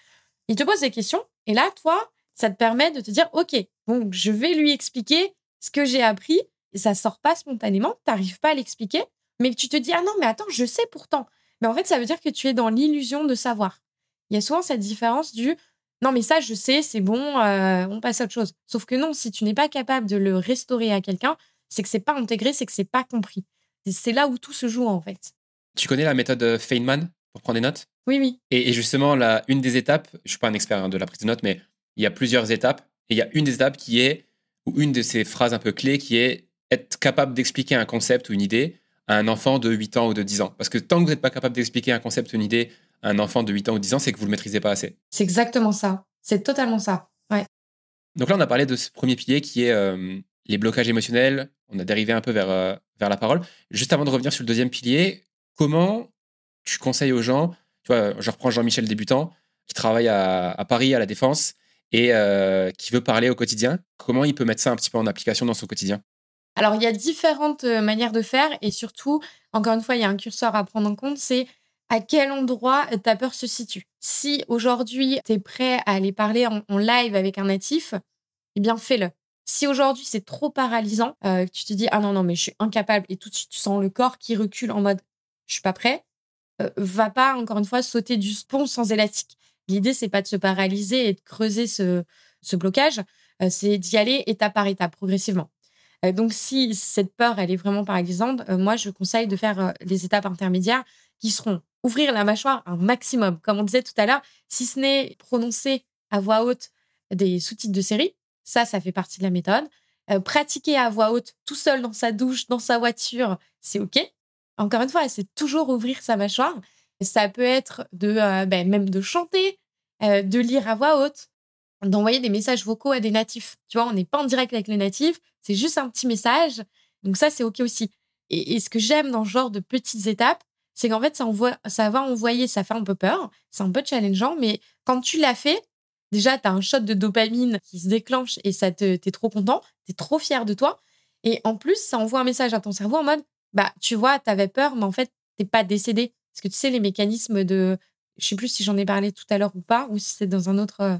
Il te pose des questions et là, toi, ça te permet de te dire, OK, bon, je vais lui expliquer ce que j'ai appris. Ça sort pas spontanément, tu n'arrives pas à l'expliquer, mais tu te dis, ah non, mais attends, je sais pourtant. Mais en fait, ça veut dire que tu es dans l'illusion de savoir il y a souvent cette différence du non, mais ça, je sais, c'est bon, euh, on passe à autre chose. Sauf que non, si tu n'es pas capable de le restaurer à quelqu'un, c'est que c'est pas intégré, c'est que c'est pas compris. C'est là où tout se joue, en fait. Tu connais la méthode euh, Feynman pour prendre des notes? Oui, oui. Et, justement, la, une des étapes, je suis pas un expert hein, de la prise de notes, mais il y a plusieurs étapes. Et il y a une des étapes qui est, ou une de ces phrases un peu clés, qui est être capable d'expliquer un concept ou une idée à un enfant de 8 ans ou de 10 ans. Parce que tant que vous n'êtes pas capable d'expliquer un concept ou une idée un enfant de 8 ans ou 10 ans, c'est que vous le maîtrisez pas assez. C'est exactement ça. C'est totalement ça. Ouais. Donc là, on a parlé de ce premier pilier qui est euh, les blocages émotionnels. On a dérivé un peu vers, euh, vers la parole. Juste avant de revenir sur le deuxième pilier, comment tu conseilles aux gens, tu vois, je reprends Jean-Michel débutant, qui travaille à, Paris, à la Défense, et euh, qui veut parler au quotidien, comment il peut mettre ça un petit peu en application dans son quotidien? Alors, il y a différentes manières de faire et surtout, encore une fois, il y a un curseur à prendre en compte, c'est à quel endroit ta peur se situe. Si aujourd'hui, tu es prêt à aller parler en, live avec un natif, eh bien, fais-le. Si aujourd'hui, c'est trop paralysant, euh, tu te dis, ah non, non, mais je suis incapable, et tout de suite, tu sens le corps qui recule en mode, je suis pas prêt, euh, va pas, encore une fois, sauter du pont sans élastique. L'idée, c'est pas de se paralyser et de creuser ce, ce blocage, euh, c'est d'y aller étape par étape, progressivement. Donc, si cette peur, elle est vraiment paralysante, moi, je conseille de faire les étapes intermédiaires qui seront ouvrir la mâchoire un maximum. Comme on disait tout à l'heure, si ce n'est prononcer à voix haute des sous-titres de série, ça, ça fait partie de la méthode. Euh, pratiquer à voix haute tout seul dans sa douche, dans sa voiture, c'est OK. Encore une fois, c'est toujours ouvrir sa mâchoire. Ça peut être de euh, ben, même de chanter, euh, de lire à voix haute, d'envoyer des messages vocaux à des natifs. Tu vois, on n'est pas en direct avec les natifs, c'est juste un petit message. Donc ça, c'est OK aussi. Et, ce que j'aime dans ce genre de petites étapes, c'est qu'en fait, ça, envoie, ça va envoyer, ça fait un peu peur, c'est un peu challengeant, mais quand tu l'as fait, déjà, tu as un shot de dopamine qui se déclenche et ça te, t'es trop content, tu es trop fier de toi. Et en plus, ça envoie un message à ton cerveau en mode, bah, tu vois, tu avais peur, mais en fait, t'es pas décédé. Parce que tu sais, les mécanismes de. Je sais plus si j'en ai parlé tout à l'heure ou pas, ou si c'est dans un autre, euh,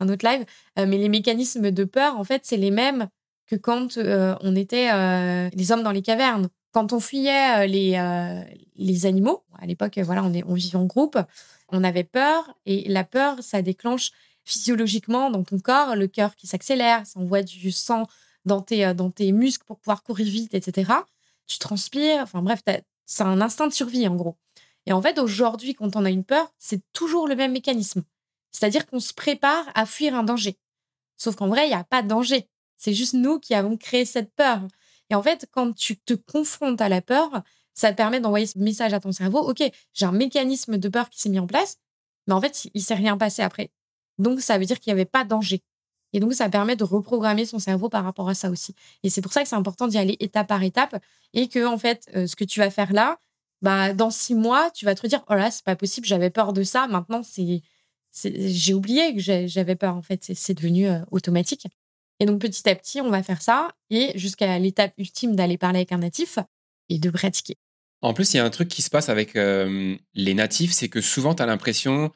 un autre live, euh, mais les mécanismes de peur, en fait, c'est les mêmes que quand euh, on était les hommes dans les cavernes. Quand on fuyait les, les animaux, à l'époque, voilà, on, on vivait en groupe, on avait peur, et la peur, ça déclenche physiologiquement dans ton corps le cœur qui s'accélère, ça envoie du sang dans tes, dans tes muscles pour pouvoir courir vite, etc. Tu transpires, enfin bref, c'est un instinct de survie en gros. Et en fait, aujourd'hui, quand on a une peur, c'est toujours le même mécanisme. C'est-à-dire qu'on se prépare à fuir un danger. Sauf qu'en vrai, il n'y a pas de danger. C'est juste nous qui avons créé cette peur. Et en fait, quand tu te confrontes à la peur, ça te permet d'envoyer ce message à ton cerveau, OK, j'ai un mécanisme de peur qui s'est mis en place, mais en fait, il s'est rien passé après. Donc, ça veut dire qu'il n'y avait pas de danger. Et donc, ça permet de reprogrammer son cerveau par rapport à ça aussi. Et c'est pour ça que c'est important d'y aller étape par étape et que, en fait, euh, ce que tu vas faire là, bah, dans six mois, tu vas te dire, oh là, c'est pas possible, j'avais peur de ça. Maintenant, c'est, j'ai oublié que j'avais peur. En fait, c'est devenu euh, automatique. Et donc, petit à petit, on va faire ça et jusqu'à l'étape ultime d'aller parler avec un natif et de pratiquer. En plus, il y a un truc qui se passe avec les natifs, c'est que souvent, tu as l'impression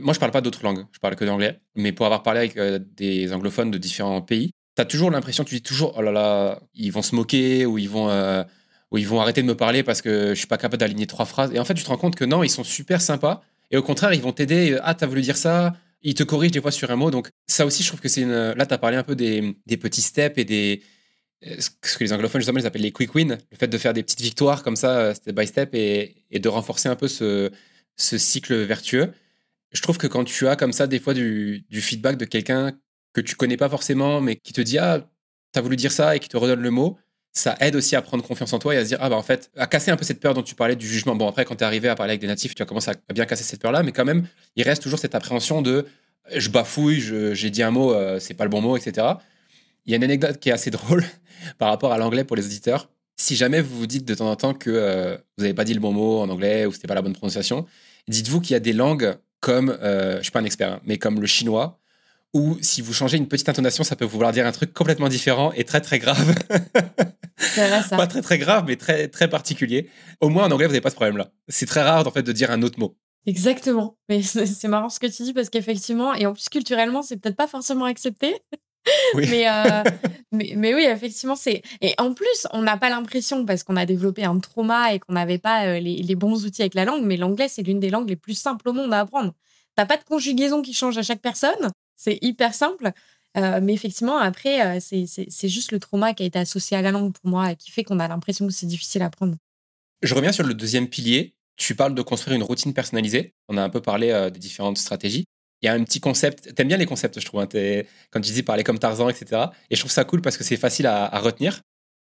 moi, je parle pas d'autres langues, je parle que d'anglais. Mais pour avoir parlé avec euh, des anglophones de différents pays, tu as toujours l'impression, tu dis toujours, oh là là, ils vont se moquer ou ils vont, euh, ou ils vont arrêter de me parler parce que je suis pas capable d'aligner trois phrases. Et en fait, tu te rends compte que non, ils sont super sympas. Et au contraire, ils vont t'aider. Ah, tu as voulu dire ça. Ils te corrigent des fois sur un mot. Donc, ça aussi, je trouve que c'est une. Là, tu as parlé un peu des, des, petits steps et des. Euh, ce que les anglophones, justement, ils appellent les quick wins. Le fait de faire des petites victoires comme ça, step by step, et, et de renforcer un peu ce, ce cycle vertueux je trouve que quand tu as comme ça des fois du, feedback de quelqu'un que tu connais pas forcément, mais qui te dit ah t'as voulu dire ça et qui te redonne le mot, ça aide aussi à prendre confiance en toi et à se dire ah bah en fait à casser un peu cette peur dont tu parlais du jugement. Bon après quand tu es arrivé à parler avec des natifs, tu as commencé à bien casser cette peur là, mais quand même il reste toujours cette appréhension de je bafouille, j'ai dit un mot, euh, c'est pas le bon mot, etc. Il y a une anecdote qui est assez drôle par rapport à l'anglais pour les auditeurs. Si jamais vous vous dites de temps en temps que euh, vous n'avez pas dit le bon mot en anglais ou c'était pas la bonne prononciation, dites-vous qu'il y a des langues comme, euh, je suis pas un expert, hein, mais comme le chinois, où si vous changez une petite intonation, ça peut vouloir dire un truc complètement différent et très très grave. C'est vrai ça. pas très très grave, mais très très particulier. Au moins en anglais, vous n'avez pas ce problème-là. C'est très rare en fait de dire un autre mot. Exactement. Mais c'est marrant ce que tu dis parce qu'effectivement, et en plus culturellement, c'est peut-être pas forcément accepté. mais, euh, mais, mais, oui, effectivement, c'est. Et en plus, on n'a pas l'impression, parce qu'on a développé un trauma et qu'on n'avait pas euh, les, les, bons outils avec la langue, mais l'anglais, c'est l'une des langues les plus simples au monde à apprendre. T'as pas de conjugaison qui change à chaque personne. C'est hyper simple. Euh, mais effectivement, après, c'est juste le trauma qui a été associé à la langue pour moi et qui fait qu'on a l'impression que c'est difficile à apprendre. Je reviens sur le deuxième pilier. Tu parles de construire une routine personnalisée. On a un peu parlé des différentes stratégies il y a un petit concept. T'aimes bien les concepts, je trouve. Hein, quand tu dis parler comme Tarzan, etc. Et je trouve ça cool parce que c'est facile à, retenir.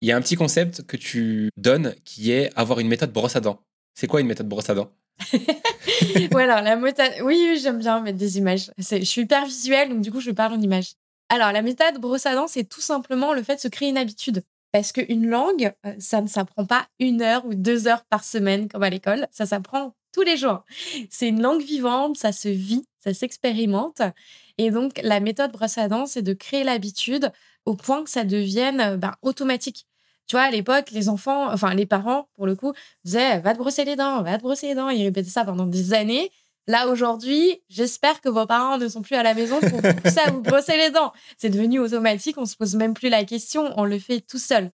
Il y a un petit concept que tu donnes qui est avoir une méthode brosse à dents. C'est quoi une méthode brosse à dents la. Oui, j'aime bien mettre des images. Je suis hyper visuelle, donc du coup, je parle en images. Alors, la méthode brosse à dents, c'est tout simplement le fait de se créer une habitude. Parce qu'une langue, euh, ça ne s'apprend pas une heure ou deux heures par semaine comme à l'école. Ça s'apprend tous les jours. C'est une langue vivante, ça se vit, ça s'expérimente. Et donc, la méthode brosse à dents, c'est de créer l'habitude au point que ça devienne euh, ben, automatique. Tu vois, à l'époque, les enfants, enfin les parents, pour le coup, disaient va te brosser les dents, va te brosser les dents. Ils répétaient ça pendant des années. Là, aujourd'hui, j'espère que vos parents ne sont plus à la maison pour vous pousser à vous brosser les dents. C'est devenu automatique, on se pose même plus la question, on le fait tout seul.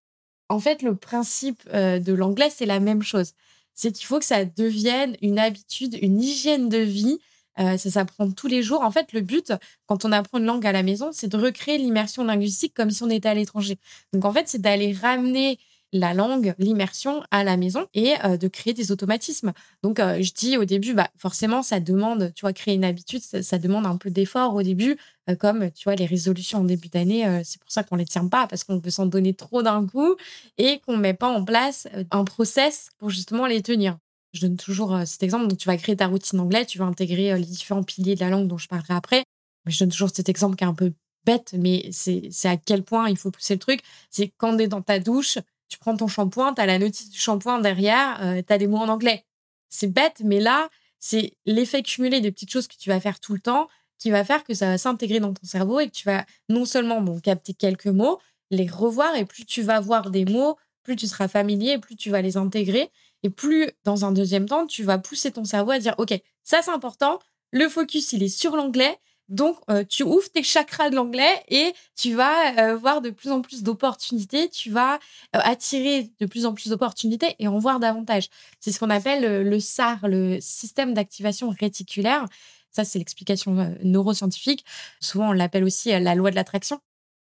En fait, le principe euh, de l'anglais, c'est la même chose. C'est qu'il faut que ça devienne une habitude, une hygiène de vie euh, ça s'apprend tous les jours. En fait, le but, quand on apprend une langue à la maison, c'est de recréer l'immersion linguistique comme si on était à l'étranger. Donc, en fait, c'est d'aller ramener la langue, l'immersion à la maison et euh, de créer des automatismes. Donc, euh, je dis au début, bah, forcément, ça demande, tu vois, créer une habitude, ça, demande un peu d'effort au début, comme, tu vois, les résolutions en début d'année, c'est pour ça qu'on les tient pas, parce qu'on veut s'en donner trop d'un coup et qu'on met pas en place un process pour justement les tenir. Je donne toujours euh, cet exemple. Donc, tu vas créer ta routine anglais, tu vas intégrer euh, les différents piliers de la langue dont je parlerai après. Mais je donne toujours cet exemple qui est un peu bête, mais c'est à quel point il faut pousser le truc. C'est quand tu es dans ta douche, tu prends ton shampoing, tu as la notice du shampoing derrière, euh, tu as des mots en anglais. C'est bête, mais là, c'est l'effet cumulé des petites choses que tu vas faire tout le temps qui va faire que ça va s'intégrer dans ton cerveau et que tu vas non seulement bon, capter quelques mots, les revoir et plus tu vas voir des mots, plus tu seras familier, plus tu vas les intégrer et plus dans un deuxième temps, tu vas pousser ton cerveau à dire OK, ça c'est important, le focus il est sur l'anglais. Donc, euh, tu ouvres tes chakras de l'anglais et tu vas euh, voir de plus en plus d'opportunités, tu vas euh, attirer de plus en plus d'opportunités et en voir davantage. C'est ce qu'on appelle le SAR, le système d'activation réticulaire. Ça, c'est l'explication neuroscientifique. Souvent, on l'appelle aussi la loi de l'attraction.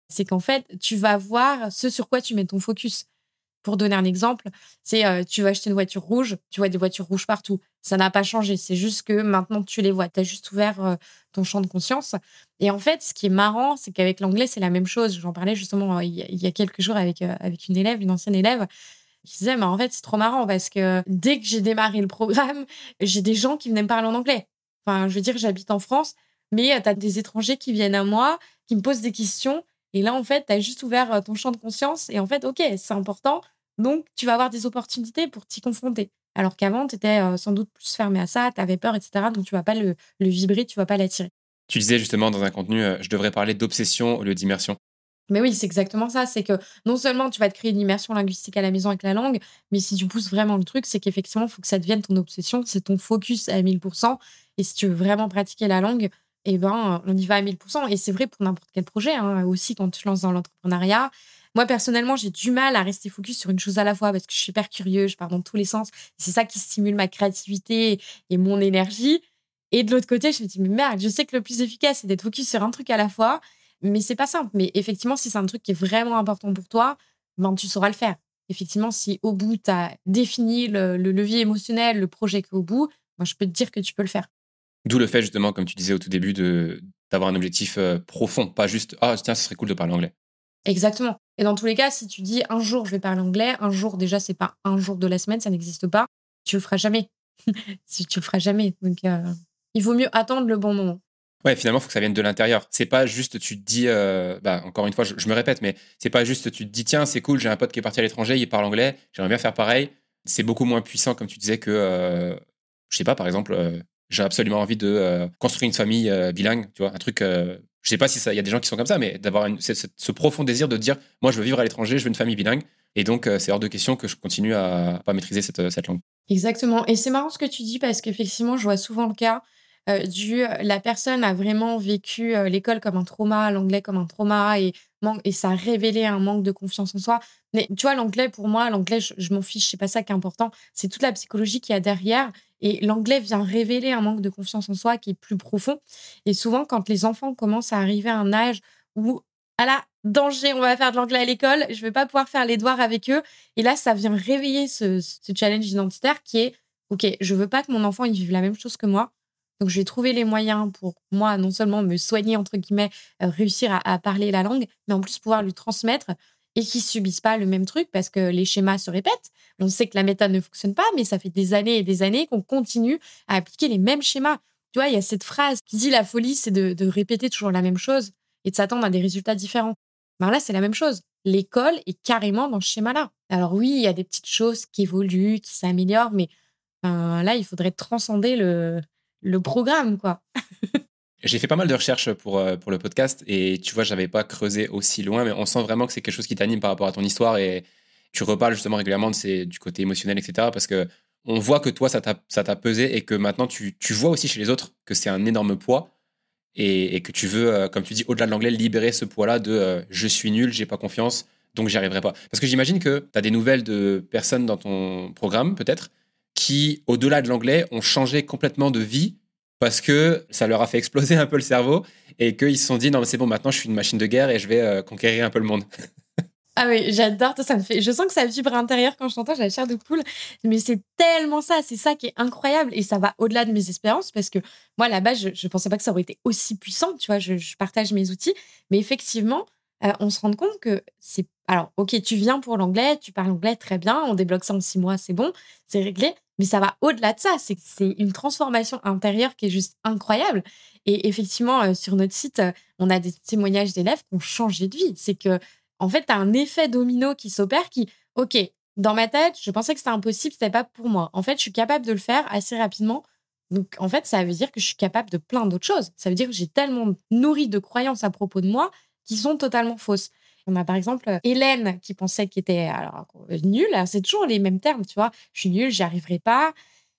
C'est qu'en fait, tu vas voir ce sur quoi tu mets ton focus. Pour donner un exemple, c'est euh, tu vas acheter une voiture rouge, tu vois des voitures rouges partout. Ça n'a pas changé. C'est juste que maintenant tu les vois. Tu as juste ouvert euh, ton champ de conscience. Et en fait, ce qui est marrant, c'est qu'avec l'anglais, c'est la même chose. J'en parlais justement euh, il y, a, quelques jours avec, avec une élève, une ancienne élève, qui disait Mais en fait, c'est trop marrant parce que dès que j'ai démarré le programme, j'ai des gens qui venaient me parler en anglais. Enfin, je veux dire, j'habite en France, mais tu as des étrangers qui viennent à moi, qui me posent des questions et là, en fait, tu as juste ouvert ton champ de conscience et en fait, OK, c'est important. Donc, tu vas avoir des opportunités pour t'y confronter. Alors qu'avant, tu étais sans doute plus fermé à ça, tu avais peur, etc. Donc, tu vas pas le, vibrer, tu vas pas l'attirer. Tu disais justement dans un contenu, je devrais parler d'obsession au lieu d'immersion. Mais oui, c'est exactement ça. C'est que non seulement tu vas te créer une immersion linguistique à la maison avec la langue, mais si tu pousses vraiment le truc, c'est qu'effectivement, il faut que ça devienne ton obsession, c'est ton focus à 1000%. Et si tu veux vraiment pratiquer la langue, eh ben, on y va à 1000%. Et c'est vrai pour n'importe quel projet, hein, aussi quand tu lances dans l'entrepreneuriat. Moi, personnellement, j'ai du mal à rester focus sur une chose à la fois parce que je suis hyper curieux, je pars dans tous les sens. C'est ça qui stimule ma créativité et mon énergie. Et de l'autre côté, je me dis, mais merde, je sais que le plus efficace, c'est d'être focus sur un truc à la fois, mais c'est pas simple. Mais effectivement, si c'est un truc qui est vraiment important pour toi, ben, tu sauras le faire. Effectivement, si au bout, tu as défini le, le, levier émotionnel, le projet qu'au bout, moi, je peux te dire que tu peux le faire. D'où le fait, justement, comme tu disais au tout début, de, d'avoir un objectif euh, profond, pas juste Ah, tiens, ce serait cool de parler anglais. Exactement. Et dans tous les cas, si tu dis un jour je vais parler anglais, un jour déjà, c'est pas un jour de la semaine, ça n'existe pas, tu le feras jamais. si tu le feras jamais. Donc, euh, il vaut mieux attendre le bon moment. Ouais, finalement, il faut que ça vienne de l'intérieur. C'est pas juste, tu te dis, euh, bah, encore une fois, je, me répète, mais c'est pas juste, tu te dis, tiens, c'est cool, j'ai un pote qui est parti à l'étranger, il parle anglais, j'aimerais bien faire pareil. C'est beaucoup moins puissant, comme tu disais, que, je sais pas, par exemple, j'ai absolument envie de euh, construire une famille euh, bilingue, tu vois, un truc. Euh, je sais pas si il y a des gens qui sont comme ça, mais d'avoir ce, profond désir de dire, moi, je veux vivre à l'étranger, je veux une famille bilingue, et donc c'est hors de question que je continue à pas maîtriser cette, cette langue. Exactement. Et c'est marrant ce que tu dis parce qu'effectivement, je vois souvent le cas du la personne a vraiment vécu l'école comme un trauma, l'anglais comme un trauma et et ça a révélé un manque de confiance en soi. Mais tu vois, l'anglais, pour moi, l'anglais, je, m'en fiche, c'est pas ça qui est important. C'est toute la psychologie qu'il y a derrière. Et l'anglais vient révéler un manque de confiance en soi qui est plus profond. Et souvent, quand les enfants commencent à arriver à un âge où, à la danger, on va faire de l'anglais à l'école, je vais pas pouvoir faire les devoirs avec eux. Et là, ça vient réveiller ce, challenge identitaire qui est, OK, je veux pas que mon enfant il vive la même chose que moi. Donc, je vais trouver les moyens pour moi, non seulement me soigner, entre guillemets, euh, réussir à, parler la langue, mais en plus pouvoir lui transmettre et qu'ils subissent pas le même truc parce que les schémas se répètent. On sait que la méthode ne fonctionne pas, mais ça fait des années et des années qu'on continue à appliquer les mêmes schémas. Tu vois, il y a cette phrase qui dit la folie, c'est de, répéter toujours la même chose et de s'attendre à des résultats différents. Ben là, c'est la même chose. L'école est carrément dans ce schéma-là. Alors oui, il y a des petites choses qui évoluent, qui s'améliorent, mais ben, là, il faudrait transcender le, le programme, quoi. J'ai fait pas mal de recherches pour, euh, pour le podcast et tu vois, j'avais pas creusé aussi loin, mais on sent vraiment que c'est quelque chose qui t'anime par rapport à ton histoire et tu reparles justement régulièrement de du côté émotionnel, etc. Parce que on voit que toi, ça t'a pesé et que maintenant, tu, tu, vois aussi chez les autres que c'est un énorme poids et, et, que tu veux, euh, comme tu dis, au-delà de l'anglais, libérer ce poids-là de euh, je suis nul, j'ai pas confiance, donc j'y arriverai pas. Parce que j'imagine que tu as des nouvelles de personnes dans ton programme, peut-être, qui, au-delà de l'anglais, ont changé complètement de vie parce que ça leur a fait exploser un peu le cerveau et qu'ils se sont dit non mais c'est bon maintenant je suis une machine de guerre et je vais euh, conquérir un peu le monde. ah oui, j'adore ça me fait je sens que ça vibre à l'intérieur quand je t'entends, j'ai la chair de poule, mais c'est tellement ça, c'est ça qui est incroyable et ça va au-delà de mes espérances parce que moi là-bas je, je pensais pas que ça aurait été aussi puissant, tu vois, je, partage mes outils, mais effectivement, euh, on se rend compte que c'est alors OK, tu viens pour l'anglais, tu parles anglais très bien, on débloque ça en six mois, c'est bon, c'est réglé, mais ça va au-delà de ça. C'est c'est une transformation intérieure qui est juste incroyable. Et effectivement, euh, sur notre site, euh, on a des témoignages d'élèves qui ont changé de vie. C'est que, en fait, tu as un effet domino qui s'opère qui, ok, dans ma tête, je pensais que c'était impossible, c'était pas pour moi. En fait, je suis capable de le faire assez rapidement. Donc, en fait, ça veut dire que je suis capable de plein d'autres choses. Ça veut dire que j'ai tellement nourri de croyances à propos de moi qui sont totalement fausses. On a par exemple Hélène qui pensait qu'elle était alors, nulle. C'est toujours les mêmes termes, tu vois. Je suis nulle, j'y arriverai pas.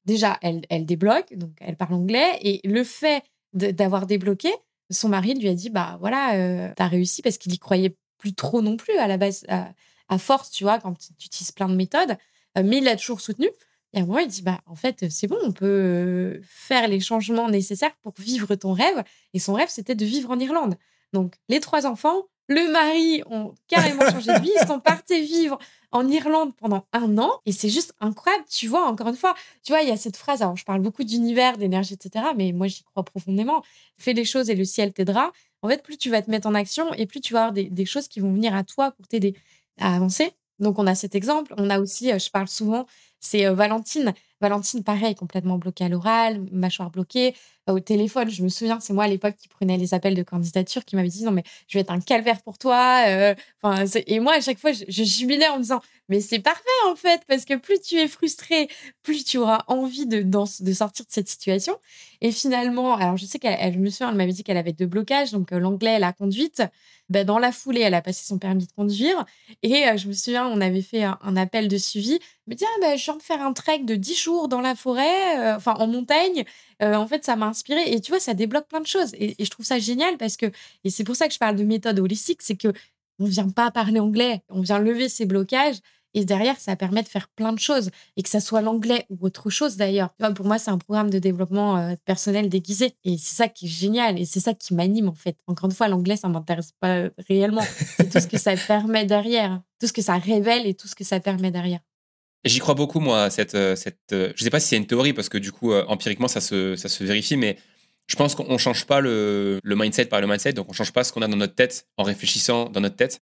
Déjà, elle, elle débloque, donc elle parle anglais. Et le fait d'avoir débloqué, son mari lui a dit Bah voilà, euh, t'as réussi parce qu'il y croyait plus trop non plus à la base, à, force, tu vois, quand tu utilises plein de méthodes. Euh, mais il l'a toujours soutenu. Et à moi, il dit Bah en fait, c'est bon, on peut euh, faire les changements nécessaires pour vivre ton rêve. Et son rêve, c'était de vivre en Irlande. Donc, les trois enfants, le mari ont carrément changé de vie. Ils sont partis vivre en Irlande pendant un an. Et c'est juste incroyable. Tu vois, encore une fois, tu vois, il y a cette phrase. Alors, je parle beaucoup d'univers, d'énergie, etc. Mais moi, j'y crois profondément. Fais les choses et le ciel t'aidera. En fait, plus tu vas te mettre en action et plus tu vas avoir des, choses qui vont venir à toi pour t'aider à avancer. Donc, on a cet exemple. On a aussi, euh, je parle souvent, c'est euh, Valentine. Valentine, pareil, complètement bloquée à l'oral, mâchoire bloquée. Au téléphone, je me souviens, c'est moi à l'époque qui prenais les appels de candidature, qui m'avait dit non, mais je vais être un calvaire pour toi. Euh, et moi, à chaque fois, je, je jubilais en me disant mais c'est parfait en fait, parce que plus tu es frustré, plus tu auras envie de, de sortir de cette situation. Et finalement, alors je sais qu'elle, me souviens, elle m'avait dit qu'elle avait deux blocages, donc euh, l'anglais, la conduite. Ben, dans la foulée, elle a passé son permis de conduire. Et euh, je me souviens, on avait fait un, appel de suivi. Elle me dit, ah, ben, je viens de faire un trek de 10 jours dans la forêt, euh, enfin en montagne. en fait, ça m'a inspiré. Et tu vois, ça débloque plein de choses. Et, et je trouve ça génial parce que, et c'est pour ça que je parle de méthode holistique, c'est que on vient pas parler anglais, on vient lever ses blocages. Et derrière, ça permet de faire plein de choses. Et que ça soit l'anglais ou autre chose d'ailleurs. Pour moi, c'est un programme de développement euh, personnel déguisé. Et c'est ça qui est génial. Et c'est ça qui m'anime en fait. Encore une fois, l'anglais, ça m'intéresse pas réellement. C'est tout ce que ça permet derrière. Tout ce que ça révèle et tout ce que ça permet derrière. J'y crois beaucoup, moi, cette. Euh, cette euh, je sais pas si c'est une théorie, parce que du coup, empiriquement, ça se, ça se vérifie, mais je pense qu'on ne change pas le, le, mindset par le mindset, donc on ne change pas ce qu'on a dans notre tête en réfléchissant dans notre tête.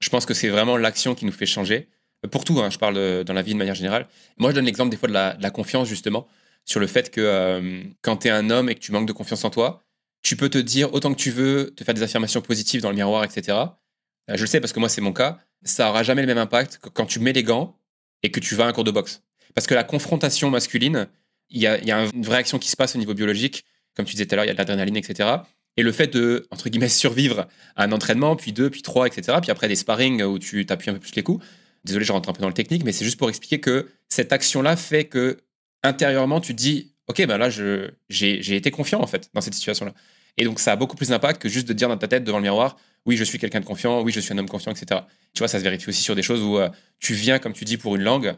Je pense que c'est vraiment l'action qui nous fait changer. Pour tout, hein, je parle dans la vie de manière générale. Moi, je donne l'exemple des fois de la, confiance, justement, sur le fait que euh, quand tu es un homme et que tu manques de confiance en toi, tu peux te dire autant que tu veux, te faire des affirmations positives dans le miroir, etc. Euh, je le sais parce que moi, c'est mon cas. Ça aura jamais le même impact que quand tu mets les gants et que tu vas à un cours de boxe. Parce que la confrontation masculine, il y a, une vraie action qui se passe au niveau biologique. Comme tu disais tout à l'heure, il y a de l'adrénaline, etc. Et le fait de, entre guillemets, survivre à un entraînement, puis deux, puis trois, etc., puis après des sparring où tu t'appuies un peu plus les coups. Désolé, je rentre un peu dans le technique, mais c'est juste pour expliquer que cette action-là fait que intérieurement, tu te dis, OK, ben là, j'ai été confiant, en fait, dans cette situation-là. Et donc, ça a beaucoup plus d'impact que juste de dire dans ta tête, devant le miroir, oui, je suis quelqu'un de confiant, oui, je suis un homme confiant, etc. Tu vois, ça se vérifie aussi sur des choses où euh, tu viens, comme tu dis, pour une langue,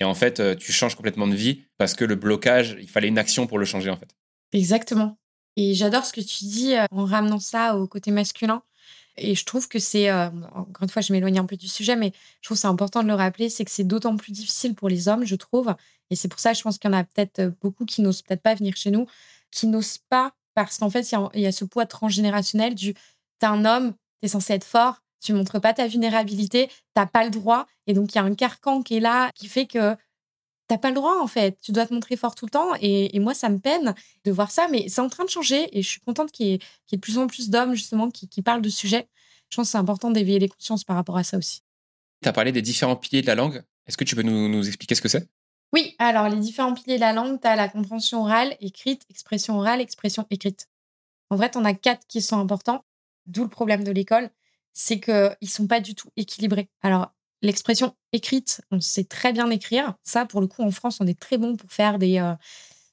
et en fait, euh, tu changes complètement de vie parce que le blocage, il fallait une action pour le changer, en fait. Exactement. Et j'adore ce que tu dis euh, en ramenant ça au côté masculin. Et je trouve que c'est, encore une fois, je m'éloigne un peu du sujet, mais je trouve c'est important de le rappeler, c'est que c'est d'autant plus difficile pour les hommes, je trouve. Et c'est pour ça, je pense qu'il y en a peut-être beaucoup qui n'osent peut-être pas venir chez nous, qui n'osent pas, parce qu'en fait, il y, a ce poids transgénérationnel du t'es un homme, t'es censé être fort, tu montres pas ta vulnérabilité, t'as pas le droit. Et donc, il y a un carcan qui est là, qui fait que t'as pas le droit en fait. Tu dois te montrer fort tout le temps. Et, moi, ça me peine de voir ça, mais c'est en train de changer. Et je suis contente qu'il y, ait de plus en plus d'hommes justement qui, parlent de sujets. Je pense que c'est important d'éveiller les consciences par rapport à ça aussi. Tu as parlé des différents piliers de la langue. Est-ce que tu peux nous, expliquer ce que c'est? Oui, alors les différents piliers de la langue, tu as la compréhension orale, écrite, expression orale, expression écrite. En vrai, tu en as quatre qui sont importants, d'où le problème de l'école, c'est qu'ils ne sont pas du tout équilibrés. Alors, L'expression écrite, on sait très bien écrire. Ça, pour le coup, en France, on est très bon pour faire des, euh,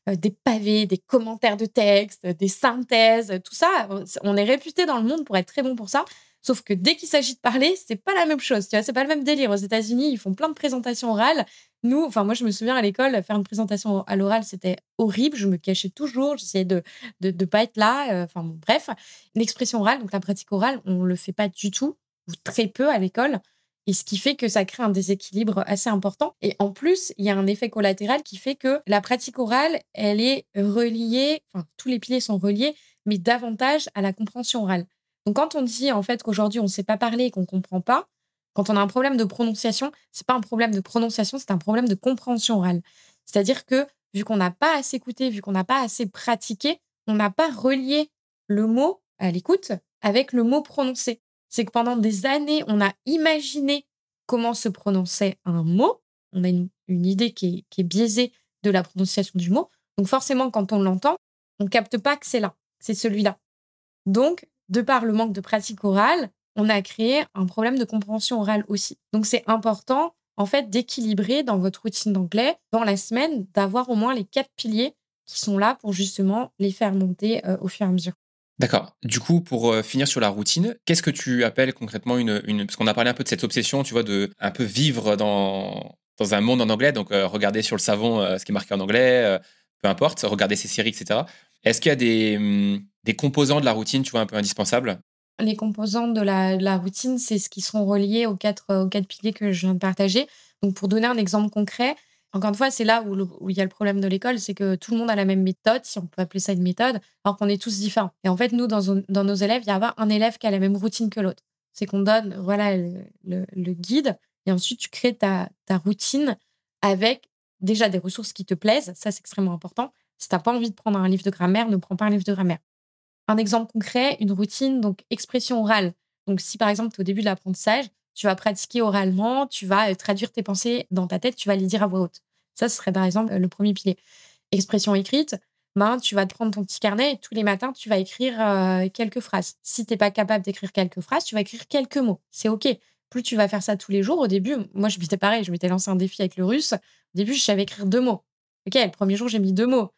euh, des pavés, des commentaires de texte, des synthèses, tout ça. On est réputé dans le monde pour être très bon pour ça. Sauf que dès qu'il s'agit de parler, c'est pas la même chose. Tu vois, c'est pas le même délire. Aux États-Unis, ils font plein de présentations orales. Nous, enfin, moi, je me souviens à l'école, faire une présentation à l'oral, c'était horrible. Je me cachais toujours. J'essayais de, de, de pas être là. Euh, enfin, bref. L'expression orale, donc la pratique orale, on le fait pas du tout ou très peu à l'école. Et ce qui fait que ça crée un déséquilibre assez important. Et en plus, il y a un effet collatéral qui fait que la pratique orale, elle est reliée, enfin, tous les piliers sont reliés, mais davantage à la compréhension orale. Donc, quand on dit en fait qu'aujourd'hui on ne sait pas parler et qu'on ne comprend pas, quand on a un problème de prononciation, c'est pas un problème de prononciation, c'est un problème de compréhension orale. C'est-à-dire que vu qu'on n'a pas assez écouté, vu qu'on n'a pas assez pratiqué, on n'a pas relié le mot à l'écoute avec le mot prononcé c'est que pendant des années, on a imaginé comment se prononçait un mot. On a une, idée qui est, biaisée de la prononciation du mot. Donc forcément, quand on l'entend, on capte pas que c'est là, c'est celui-là. Donc, de par le manque de pratique orale, on a créé un problème de compréhension orale aussi. Donc c'est important en fait d'équilibrer dans votre routine d'anglais dans la semaine d'avoir au moins les quatre piliers qui sont là pour justement les faire monter euh, au fur et à mesure. D'accord. Du coup, pour euh, finir sur la routine, qu'est-ce que tu appelles concrètement une. Parce qu'on a parlé un peu de cette obsession, tu vois, de un peu vivre dans, dans un monde en anglais, donc euh, regarder sur le savon ce qui est marqué en anglais, peu importe, regarder ses séries, etc. Est-ce qu'il y a des, hum, des composants de la routine, tu vois, un peu indispensables? Les composants de la, routine, c'est ce qui sont reliés aux quatre, aux quatre piliers que je viens de partager. Donc, pour donner un exemple concret, encore une fois, c'est là où, il y a le problème de l'école, c'est que tout le monde a la même méthode, si on peut appeler ça une méthode, alors qu'on est tous différents. Et en fait, nous, dans, nos élèves, il y a un élève qui a la même routine que l'autre. C'est qu'on donne voilà le, guide, et ensuite tu crées ta, ta routine avec déjà des ressources qui te plaisent. Ça, c'est extrêmement important. Si tu n'as pas envie de prendre un livre de grammaire, ne prends pas un livre de grammaire. Un exemple concret, une routine, donc expression orale. Donc, si par exemple, tu es au début de l'apprentissage, tu vas pratiquer oralement, tu vas euh, traduire tes pensées dans ta tête, tu vas les dire à voix haute. Ça, ce serait par exemple le premier pilier. Expression écrite, ben, tu vas te prendre ton petit carnet et tous les matins, tu vas écrire euh, quelques phrases. Si tu n'es pas capable d'écrire quelques phrases, tu vas écrire quelques mots. C'est OK. Plus tu vas faire ça tous les jours, au début, moi, je m'étais pareil, je m'étais lancé un défi avec le russe. Au début, je savais écrire deux mots. OK, le premier jour, j'ai mis deux mots.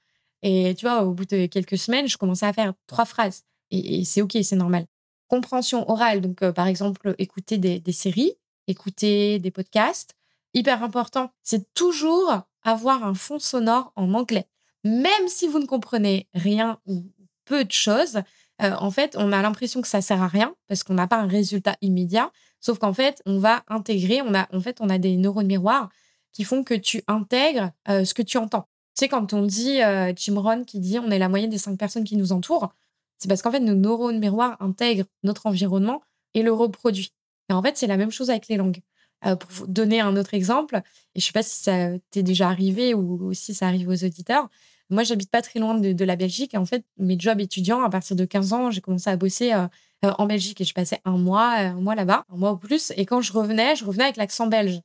Et tu vois, au bout de quelques semaines, je commençais à faire trois phrases. Et, c'est OK, c'est normal. Compréhension orale, donc euh, par exemple, écouter des, séries, écouter des podcasts. Hyper important, c'est toujours avoir un fond sonore en anglais. Même si vous ne comprenez rien ou peu de choses, euh, en fait, on a l'impression que ça sert à rien parce qu'on n'a pas un résultat immédiat. Sauf qu'en fait, on va intégrer, on a, en fait, on a des neurones miroirs qui font que tu intègres euh, ce que tu entends. Sais, quand on dit, euh, Jim qui dit on est la moyenne des cinq personnes qui nous entourent, c'est parce qu'en fait, nos neurones miroirs intègrent notre environnement et le reproduisent. Et en fait, c'est la même chose avec les langues. Euh, pour vous donner un autre exemple, et je ne sais pas si ça t'est déjà arrivé ou si ça arrive aux auditeurs, moi, j'habite pas très loin de, la Belgique. Et en fait, mes jobs étudiants, à partir de 15 ans, j'ai commencé à bosser euh, en Belgique et je passais un mois, un mois là-bas, un mois ou plus. Et quand je revenais, je revenais avec l'accent belge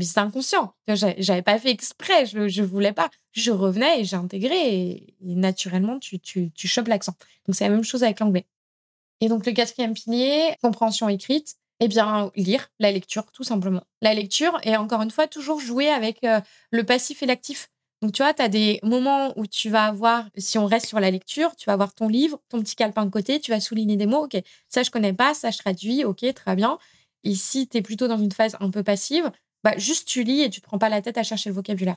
mais c'était inconscient. J'avais pas fait exprès, je, je voulais pas. Je revenais et j'ai intégré et, naturellement, tu, tu, tu chopes l'accent. Donc, c'est la même chose avec l'anglais. Et donc, le quatrième pilier, compréhension écrite, eh bien, lire, la lecture, tout simplement. La lecture, et encore une fois, toujours jouer avec euh, le passif et l'actif. Donc, tu vois, tu as des moments où tu vas avoir, si on reste sur la lecture, tu vas avoir ton livre, ton petit calepin de côté, tu vas souligner des mots. OK, ça, je connais pas, ça, je traduis. OK, très bien. Et si tu es plutôt dans une phase un peu passive, bah, juste tu lis et tu te prends pas la tête à chercher le vocabulaire.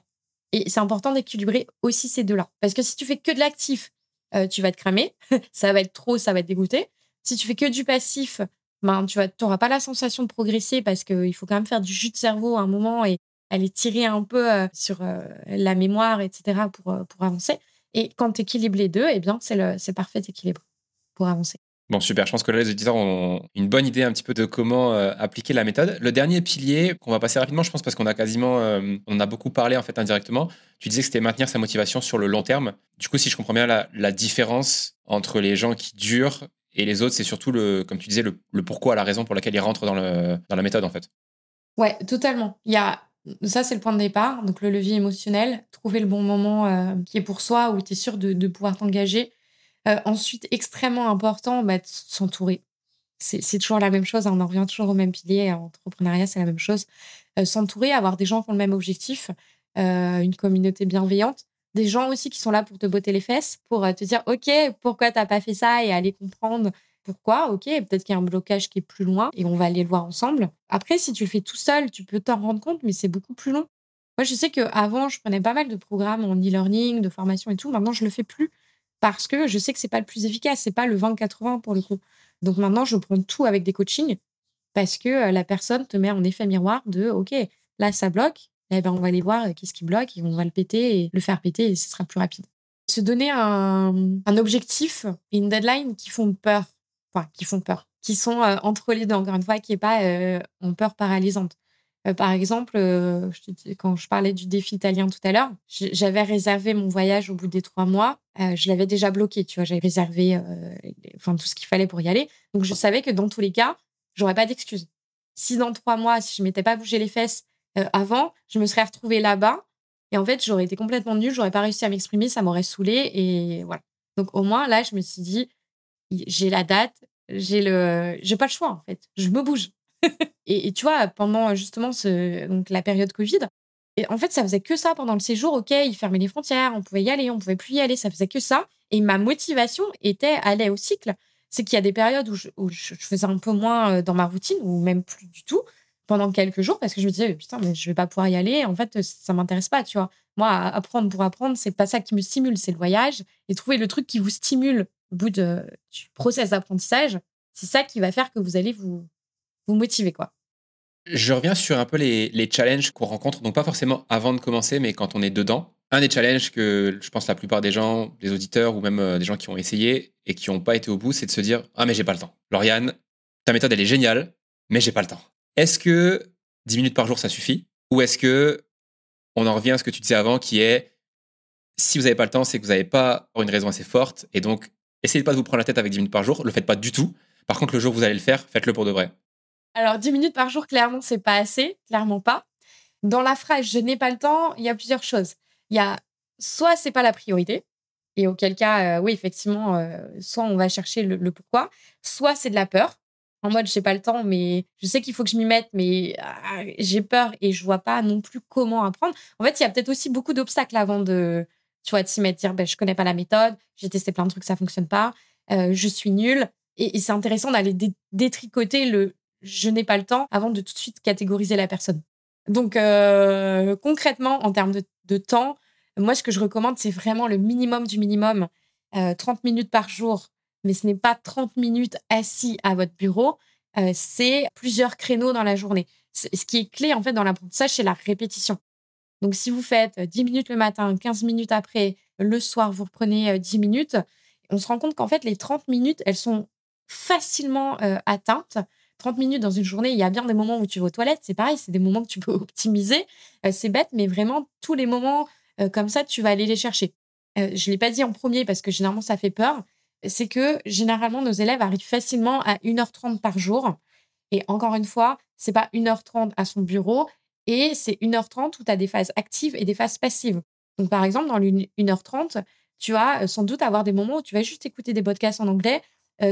Et c'est important d'équilibrer aussi ces deux-là. Parce que si tu fais que de l'actif, euh, tu vas te cramer, ça va être trop, ça va te dégoûter. Si tu fais que du passif, ben, tu n'auras pas la sensation de progresser parce qu'il faut quand même faire du jus de cerveau à un moment et aller tirer un peu euh, sur euh, la mémoire, etc. pour, pour avancer. Et quand tu équilibres les deux, eh bien, c'est le, parfait équilibre pour avancer. Bon, super. Je pense que là, les auditeurs ont une bonne idée un petit peu de comment euh, appliquer la méthode. Le dernier pilier qu'on va passer rapidement, je pense parce qu'on a quasiment, euh, on a beaucoup parlé en fait indirectement. Tu disais que c'était maintenir sa motivation sur le long terme. Du coup, si je comprends bien la, différence entre les gens qui durent et les autres, c'est surtout le, comme tu disais, le, pourquoi, la raison pour laquelle ils rentrent dans, le, dans la méthode en fait. Ouais, totalement. Il y a ça, c'est le point de départ. Donc, le levier émotionnel, trouver le bon moment euh, qui est pour soi, où tu es sûr de, de pouvoir t'engager euh, ensuite, extrêmement important, bah, s'entourer. C'est toujours la même chose, hein, on en revient toujours au même pilier. En entrepreneuriat, c'est la même chose. Euh, s'entourer, avoir des gens qui ont le même objectif, euh, une communauté bienveillante, des gens aussi qui sont là pour te botter les fesses, pour te dire OK, pourquoi tu n'as pas fait ça? et aller comprendre pourquoi. OK, peut-être qu'il y a un blocage qui est plus loin et on va aller le voir ensemble. Après, si tu le fais tout seul, tu peux t'en rendre compte, mais c'est beaucoup plus long. Moi, je sais qu'avant, je prenais pas mal de programmes en e-learning, de formation et tout. Maintenant, je le fais plus parce que je sais que c'est pas le plus efficace, c'est pas le 20-80 pour le coup. Donc maintenant, je prends tout avec des coachings parce que euh, la personne te met en effet miroir de OK, là ça bloque, eh ben on va aller voir euh, qu'est-ce qui bloque et on va le péter et le faire péter et ce sera plus rapide. Se donner un, objectif et une deadline qui font peur, enfin qui font peur, qui sont euh, entre les deux encore une fois, qui est pas en peur paralysante. Euh, par exemple, euh, quand je parlais du défi italien tout à l'heure, j'avais réservé mon voyage au bout des trois mois. Euh, je l'avais déjà bloqué, tu vois. J'avais réservé tout ce qu'il fallait pour y aller. Donc, je savais que dans tous les cas, j'aurais pas d'excuses. si dans trois mois, si je m'étais pas bougé les fesses avant, je me serais retrouvée là-bas. Et en fait, j'aurais été complètement nulle, j'aurais pas réussi à m'exprimer, ça m'aurait saoulée. Et voilà. Donc au moins, là, je me suis dit, j'ai la date, j'ai le, j'ai pas le choix en fait, je me bouge. et, tu vois, pendant justement ce, donc la période Covid, et en fait, ça faisait que ça pendant le séjour. Ok, ils fermaient les frontières, on pouvait y aller, on pouvait plus y aller, ça faisait que ça. Et ma motivation était aller au cycle. C'est qu'il y a des périodes où je, faisais un peu moins dans ma routine, ou même plus du tout, pendant quelques jours, parce que je me disais, putain, mais je vais pas pouvoir y aller. En fait, ça m'intéresse pas, tu vois. Moi, apprendre pour apprendre, c'est pas ça qui me stimule, c'est le voyage. Et trouver le truc qui vous stimule au bout de, du process d'apprentissage, c'est ça qui va faire que vous allez vous, vous motiver, quoi. Je reviens sur un peu les, challenges qu'on rencontre, donc pas forcément avant de commencer, mais quand on est dedans. Un des challenges que je pense la plupart des gens, des auditeurs ou même euh, des gens qui ont essayé et qui n'ont pas été au bout, c'est de se dire Ah, mais j'ai pas le temps. Lauriane, ta méthode, elle est géniale, mais j'ai pas le temps. Est-ce que 10 minutes par jour, ça suffit? Ou est-ce que on en revient à ce que tu disais avant, qui est si vous n'avez pas le temps, c'est que vous n'avez pas une raison assez forte. Et donc, essayez de pas vous prendre la tête avec 10 minutes par jour. Le faites pas du tout. Par contre, le jour où vous allez le faire, faites-le pour de vrai. Alors, 10 minutes par jour, clairement, c'est pas assez. Clairement pas. Dans la phrase je n'ai pas le temps, il y a plusieurs choses. Il y a soit c'est pas la priorité, et auquel cas, euh, oui, effectivement, euh, soit on va chercher le, pourquoi, soit c'est de la peur. En mode, j'ai pas le temps, mais je sais qu'il faut que je m'y mette, mais ah, j'ai peur et je vois pas non plus comment apprendre. En fait, il y a peut-être aussi beaucoup d'obstacles avant de, tu vois, de s'y mettre, dire, ben, je connais pas la méthode, j'ai testé plein de trucs, ça fonctionne pas, euh, je suis nulle. Et, c'est intéressant d'aller détricoter le je n'ai pas le temps avant de tout de suite catégoriser la personne. Donc, euh, concrètement, en termes de, temps, moi, ce que je recommande, c'est vraiment le minimum du minimum, 30 euh, minutes par jour, mais ce n'est pas 30 minutes assis à votre bureau, euh, c'est plusieurs créneaux dans la journée. Ce qui est clé, en fait, dans l'apprentissage, c'est la répétition. Donc, si vous faites 10 minutes le matin, 15 minutes après, le soir, vous reprenez 10 minutes, on se rend compte qu'en fait, les 30 minutes, elles sont facilement atteintes 30 minutes dans une journée, il y a bien des moments où tu vas aux toilettes, c'est pareil, c'est des moments que tu peux optimiser. Euh, c'est bête, mais vraiment, tous les moments euh, comme ça, tu vas aller les chercher. Euh, je ne l'ai pas dit en premier parce que généralement, ça fait peur. C'est que généralement, nos élèves arrivent facilement à 1h30 par jour. Et encore une fois, c'est pas 1h30 à son bureau et c'est 1h30 où tu as des phases actives et des phases passives. Donc, par exemple, dans l'1 1h30, tu vas sans doute avoir des moments où tu vas juste écouter des podcasts en anglais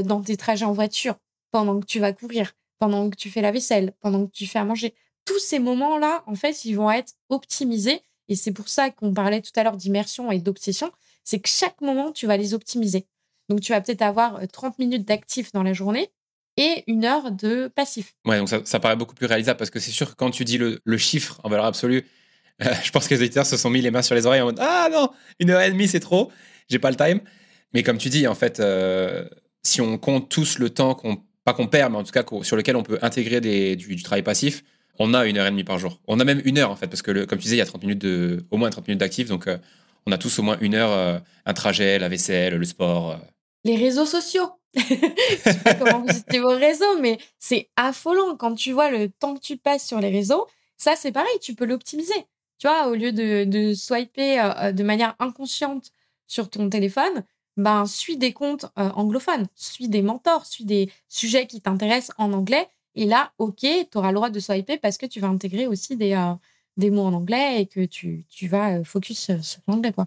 dans tes trajets en voiture, pendant que tu vas courir pendant que tu fais la vaisselle, pendant que tu fais à manger. Tous ces moments-là, en fait, ils vont être optimisés. Et c'est pour ça qu'on parlait tout à l'heure d'immersion et d'obsession. C'est que chaque moment, tu vas les optimiser. Donc, tu vas peut-être avoir 30 euh, minutes d'actif dans la journée et une heure de passif. Ouais, donc ça, paraît beaucoup plus réalisable parce que c'est sûr que quand tu dis le, chiffre en valeur absolue, je pense que les auditeurs se sont mis les mains sur les oreilles en mode Ah non, une heure et demie, c'est trop, j'ai pas le time. Mais comme tu dis, en fait, euh, si on compte tous le temps qu'on pas qu'on perd, mais en tout cas sur lequel on peut intégrer du, travail passif, on a une heure et demie par jour. On a même une heure en fait, parce que comme tu disais, il y a 30 minutes au moins 30 minutes d'actif, donc euh, on a tous au moins une heure, euh, un trajet, la vaisselle, le sport. Euh. Les réseaux sociaux. Je sais pas comment vous vos réseaux, mais c'est affolant quand tu vois le temps que tu passes sur les réseaux. Ça, c'est pareil, tu peux l'optimiser. Tu vois, au lieu de, de swiper de manière inconsciente sur ton téléphone, ben, suis des comptes euh, anglophones, suis des mentors, suis des sujets qui t'intéressent en anglais. Et là, OK, tu auras le droit de swiper parce que tu vas intégrer aussi des, euh, des mots en anglais et que tu, tu vas euh, focus sur l'anglais. Quoi.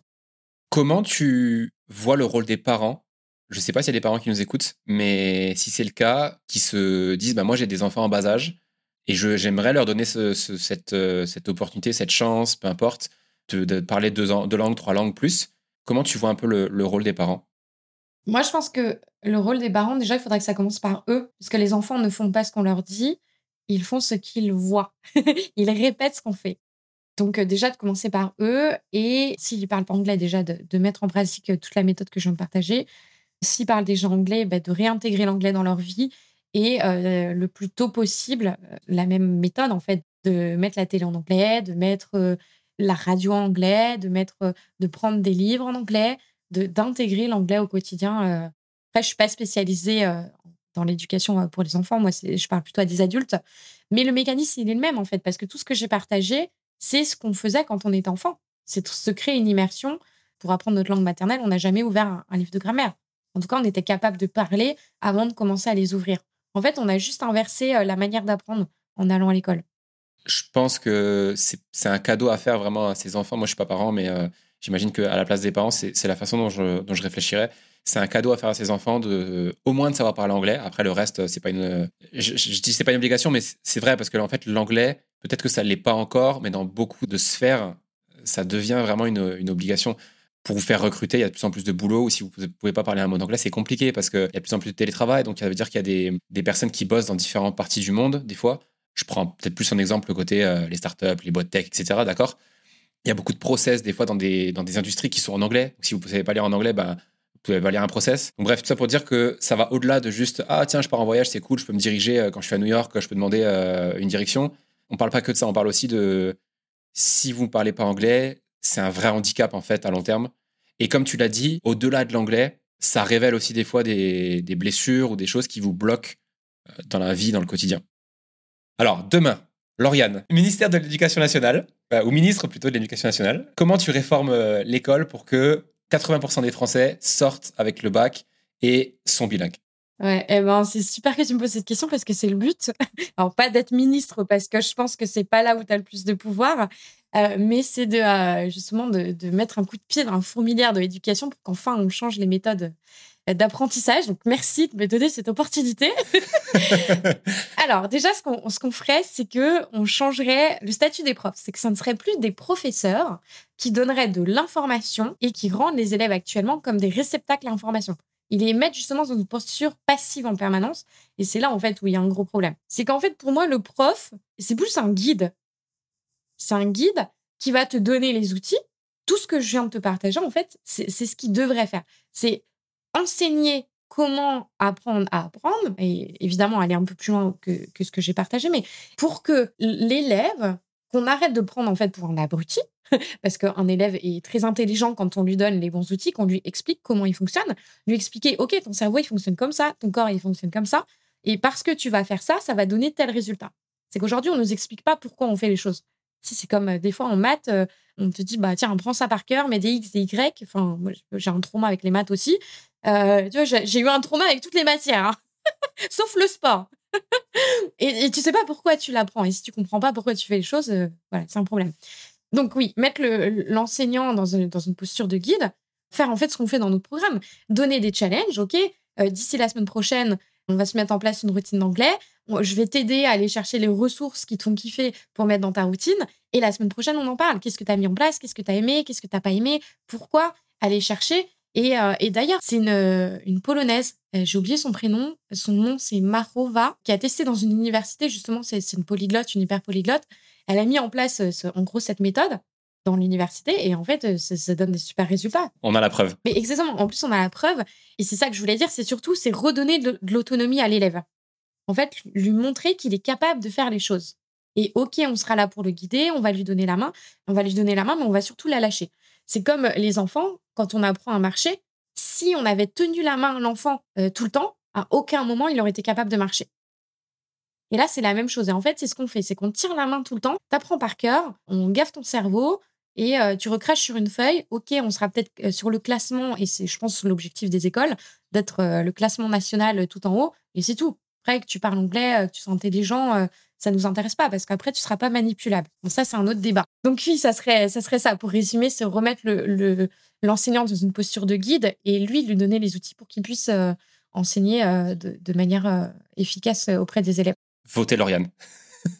Comment tu vois le rôle des parents? Je ne sais pas s'il y a des parents qui nous écoutent, mais si c'est le cas, qui se disent bah, Moi, j'ai des enfants en bas âge et j'aimerais leur donner ce, cette, cette opportunité, cette chance, peu importe, de, parler deux, deux langues, trois langues plus. Comment tu vois un peu le, rôle des parents? Moi, je pense que le rôle des parents, déjà, il faudrait que ça commence par eux, parce que les enfants ne font pas ce qu'on leur dit, ils font ce qu'ils voient. ils répètent ce qu'on fait. Donc, euh, déjà, de commencer par eux, et s'ils ne parlent pas anglais, déjà, de, mettre en pratique euh, toute la méthode que je viens de partager. S'ils parlent déjà anglais, bah, de réintégrer l'anglais dans leur vie, et euh, le plus tôt possible, la même méthode, en fait, de mettre la télé en anglais, de mettre la radio anglais, de mettre, euh, de prendre des livres en anglais, d'intégrer l'anglais au quotidien. Euh. Après, je suis pas spécialisée euh, dans l'éducation pour les enfants. Moi, je parle plutôt à des adultes. Mais le mécanisme, il est le même en fait, parce que tout ce que j'ai partagé, c'est ce qu'on faisait quand on était enfant. C'est se créer une immersion pour apprendre notre langue maternelle. On n'a jamais ouvert un, livre de grammaire. En tout cas, on était capable de parler avant de commencer à les ouvrir. En fait, on a juste inversé la manière d'apprendre en allant à l'école Je pense que c'est un cadeau à faire vraiment à ses enfants. Moi, je suis pas parent, mais j'imagine qu'à la place des parents, c'est la façon dont je, réfléchirais c'est un cadeau à faire à ses enfants de au moins de savoir parler anglais. Après le reste, c'est pas une. Je, dis c'est pas une obligation, mais c'est vrai parce que en fait l'anglais, peut-être que ça l'est pas encore, mais dans beaucoup de sphères, ça devient vraiment une, obligation. Pour vous faire recruter, il y a de plus en plus de boulot. Ou si vous ne pouvez pas parler un mot d'anglais, c'est compliqué parce qu'il y a de plus en plus de télétravail. Donc, ça veut dire qu'il y a des, personnes qui bossent dans différentes parties du monde, des fois. Je prends peut-être plus en exemple le côté euh, les startups, les boîtes tech, etc. D'accord? Il y a beaucoup de process, des fois, dans des, industries qui sont en anglais. Si vous ne savez pas lire en anglais, ben, pouvez pas lire un process. Bref, tout ça pour dire que ça va au-delà de juste ah tiens je pars en voyage c'est cool je peux me diriger euh, quand je suis à New York je peux demander euh, une direction. On parle pas que de ça on parle aussi de si vous ne parlez pas anglais c'est un vrai handicap en fait à long terme. Et comme tu l'as dit au-delà de l'anglais ça révèle aussi des fois des, des, blessures ou des choses qui vous bloquent euh, dans la vie dans le quotidien. Alors demain Lauriane, ministère de l'Éducation nationale, ou ministre plutôt de l'Éducation nationale, comment tu réformes l'école pour que 80% des Français sortent avec le bac et sont bilingues? Ouais, eh ben, c'est super que tu me poses cette question parce que c'est le but. Alors, pas d'être ministre parce que je pense que c'est pas là où tu as le plus de pouvoir, euh, mais c'est de, euh, justement de, de, mettre un coup de pied dans un fourmilière de l'éducation pour qu'enfin on change les méthodes d'apprentissage. Donc, merci de me donner cette opportunité. Alors, déjà, ce qu'on ce qu'on ferait, c'est que on changerait le statut des profs. C'est que ça ne serait plus des professeurs qui donneraient de l'information et qui rendent les élèves actuellement comme des réceptacles à information. Ils les mettent justement dans une posture passive en permanence. Et c'est là, en fait, où il y a un gros problème. C'est qu'en fait, pour moi, le prof, c'est plus un guide. C'est un guide qui va te donner les outils. Tout ce que je viens de te partager, en fait, c'est ce qu'il devrait faire. C'est enseigner comment apprendre à apprendre, et évidemment aller un peu plus loin que, ce que j'ai partagé, mais pour que l'élève, qu'on arrête de prendre en fait pour un abruti, parce qu'un élève est très intelligent quand on lui donne les bons outils, qu'on lui explique comment il fonctionne, lui expliquer, OK, ton cerveau, il fonctionne comme ça, ton corps, il fonctionne comme ça, et parce que tu vas faire ça, ça va donner tel résultat. C'est qu'aujourd'hui, on ne nous explique pas pourquoi on fait les choses. C'est comme euh, des fois en maths, euh, on te dit, bah tiens, prends ça par cœur, mets des X, des Y. Enfin, j'ai un trauma avec les maths aussi. Euh, tu vois, j'ai eu un trauma avec toutes les matières, hein. sauf le sport. et, tu sais pas pourquoi tu l'apprends. Et si tu comprends pas pourquoi tu fais les choses, voilà, c'est un problème. Donc oui, mettre l'enseignant dans, une posture de guide, faire en fait ce qu'on fait dans notre programme, donner des challenges, ok. D'ici la semaine prochaine, on va se mettre en place une routine d'anglais. Je vais t'aider à aller chercher les ressources qui te font kiffer pour mettre dans ta routine. Et la semaine prochaine, on en parle. Qu'est-ce que tu as mis en place? Qu'est-ce que tu as aimé? Qu'est-ce que tu pas aimé? Pourquoi Aller chercher? Euh, et, d'ailleurs, c'est une, euh, Polonaise, euh, j'ai oublié son prénom, son nom c'est Marova, qui a testé dans une université, justement, c'est une polyglotte, une hyper polyglotte. Elle a mis en place, en gros, cette méthode dans l'université et en fait, ça, donne des super résultats. On a la preuve. Mais exactement, en plus, on a la preuve. Et c'est ça que je voulais dire, c'est surtout, c'est redonner de, de l'autonomie à l'élève. En fait, lui montrer qu'il est capable de faire les choses. Et ok, on sera là pour le guider, on va lui donner la main, on va lui donner la main, mais on va surtout la lâcher. C'est comme les enfants, quand on apprend à marcher, si on avait tenu la main à l'enfant euh, tout le temps, à aucun moment il aurait été capable de marcher. Et là, c'est la même chose. Et en fait, c'est ce qu'on fait, c'est qu'on tire la main tout le temps, t'apprends par cœur, on gaffe ton cerveau et euh, tu recraches sur une feuille. Ok, on sera peut-être euh, sur le classement, et c'est, je pense, l'objectif des écoles, d'être le classement national tout en haut, et c'est tout. Après, que tu parles anglais, que tu sois intelligent, ça nous intéresse pas parce qu'après tu seras pas manipulable. Bon, ça c'est un autre débat. Donc oui, ça serait ça serait ça pour résumer, c'est remettre le l'enseignant dans une posture de guide et lui lui donner les outils pour qu'il puisse euh, enseigner euh, de, de, manière euh, efficace auprès des élèves. Votez Lauriane.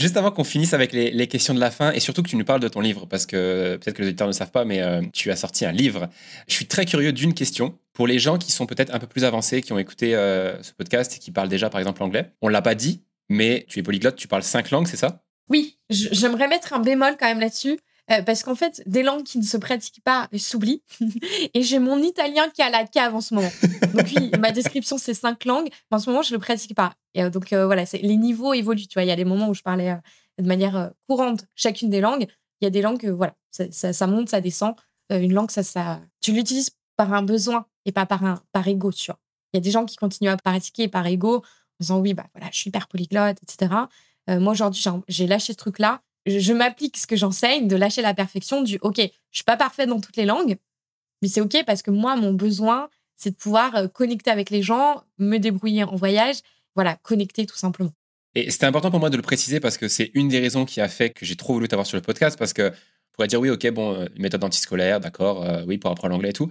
Juste avant qu'on finisse avec les, questions de la fin, et surtout que tu nous parles de ton livre, parce que peut-être que les auditeurs ne savent pas, mais euh, tu as sorti un livre. Je suis très curieux d'une question. Pour les gens qui sont peut-être un peu plus avancés, qui ont écouté euh, ce podcast et qui parlent déjà, par exemple, anglais, on l'a pas dit, mais tu es polyglotte, tu parles cinq langues, c'est ça? Oui, j'aimerais mettre un bémol quand même là-dessus. Euh, parce qu'en fait, des langues qui ne se pratiquent pas s'oublient. et j'ai mon italien qui est à la cave en ce moment. Donc oui, ma description, c'est cinq langues. Mais en ce moment, je ne le pratique pas. Et euh, donc euh, voilà, les niveaux évoluent. Tu vois, il y a des moments où je parlais de manière courante chacune des langues. Il y a des langues, voilà, ça, ça, monte, ça descend. une langue, ça, ça, tu l'utilises par un besoin et pas par un par ego, tu vois. Il y a des gens qui continuent à pratiquer par ego en disant oui, bah voilà, je suis hyper polyglotte, etc. moi, aujourd'hui, j'ai lâché ce truc-là je, m'applique ce que j'enseigne, de lâcher la perfection, du OK, je suis pas parfaite dans toutes les langues, mais c'est OK parce que moi, mon besoin, c'est de pouvoir euh, connecter avec les gens, me débrouiller en voyage voilà, connecter tout simplement. Et c'était important pour moi de le préciser parce que c'est une des raisons qui a fait que j'ai trop voulu t'avoir sur le podcast parce que on pourrait dire oui, ok, bon, euh, méthode antiscolaire, d'accord, euh, oui, pour apprendre l'anglais et tout.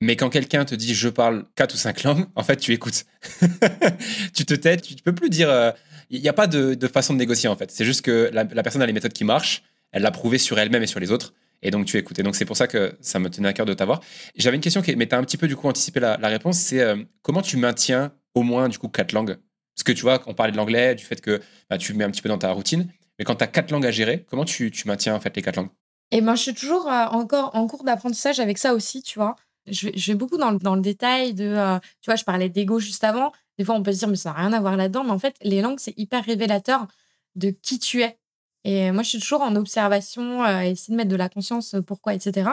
Mais quand quelqu'un te dit je parle quatre ou cinq langues, en fait, tu écoutes. tu te tais, tu, ne peux plus dire. Il n'y a pas de, façon de négocier en fait. C'est juste que la, personne a les méthodes qui marchent, elle l'a prouvé sur elle-même et sur les autres. Et donc, tu écoutes. Et donc, c'est pour ça que ça me tenait à cœur de t'avoir. J'avais une question, qui, mais tu as un petit peu, du coup, anticipé la, réponse. C'est euh, comment tu maintiens au moins, du coup, quatre langues? Parce que tu vois, on parlait de l'anglais, du fait que bah, tu mets un petit peu dans ta routine. Mais quand tu as quatre langues à gérer, comment tu, tu maintiens, en fait, les quatre langues? Et moi, je suis toujours euh, encore en cours d'apprentissage avec ça aussi, tu vois. Je vais, beaucoup dans, dans, le détail de. Euh, tu vois, je parlais d'ego juste avant. Des fois, on peut se dire, mais ça n'a rien à voir là-dedans. Mais en fait, les langues, c'est hyper révélateur de qui tu es. Et moi, je suis toujours en observation, à essayer de mettre de la conscience, euh, pourquoi, etc.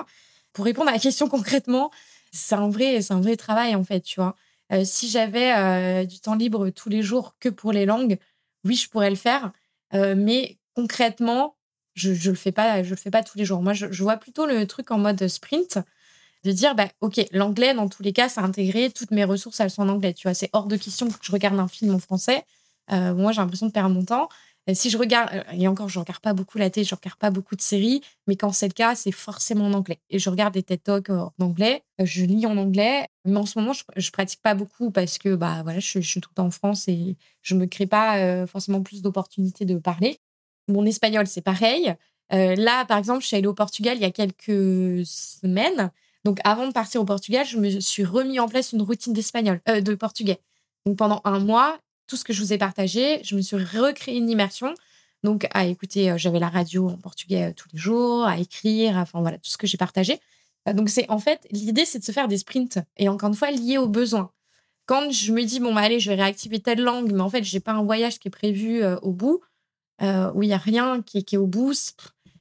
Pour répondre à la question concrètement, c'est un vrai, c'est un vrai travail en fait, tu vois. Euh, si j'avais euh, du temps libre tous les jours que pour les langues, oui, je pourrais le faire. mais concrètement, je ne le fais pas, je le fais pas tous les jours. Moi, je, vois plutôt le truc en mode sprint, de dire, bah, ok, l'anglais dans tous les cas, c'est intégré, toutes mes ressources, elles sont en anglais. Tu vois, c'est hors de question que je regarde un film en français. moi, j'ai l'impression de perdre mon temps si je regarde, euh, et encore, je regarde pas beaucoup la télé, je regarde pas beaucoup de séries, mais quand c'est le cas, c'est forcément en anglais. Et je regarde des TED Talks en anglais, euh, je lis en anglais, mais en ce moment, je, je pratique pas beaucoup parce que bah voilà, je, suis tout en France et je me crée pas euh, forcément plus d'opportunités de parler. Mon espagnol, c'est pareil. là, par exemple, je suis allée au Portugal il y a quelques semaines. Donc, avant de partir au Portugal, je me suis remis en place une routine d'espagnol, de portugais. Donc, pendant un mois, tout ce que je vous ai partagé, je me suis recréé une immersion. Donc, à écouter, euh, j'avais la radio en portugais euh, tous les jours, à écrire, enfin voilà, tout ce que j'ai partagé. Euh, donc, c'est en fait, l'idée, c'est de se faire des sprints et encore une fois, lié aux besoins. Quand je me dis, bon, bah, allez, je vais réactiver telle langue, mais en fait, j'ai pas un voyage qui est prévu au bout, où il y a rien qui est, au bout,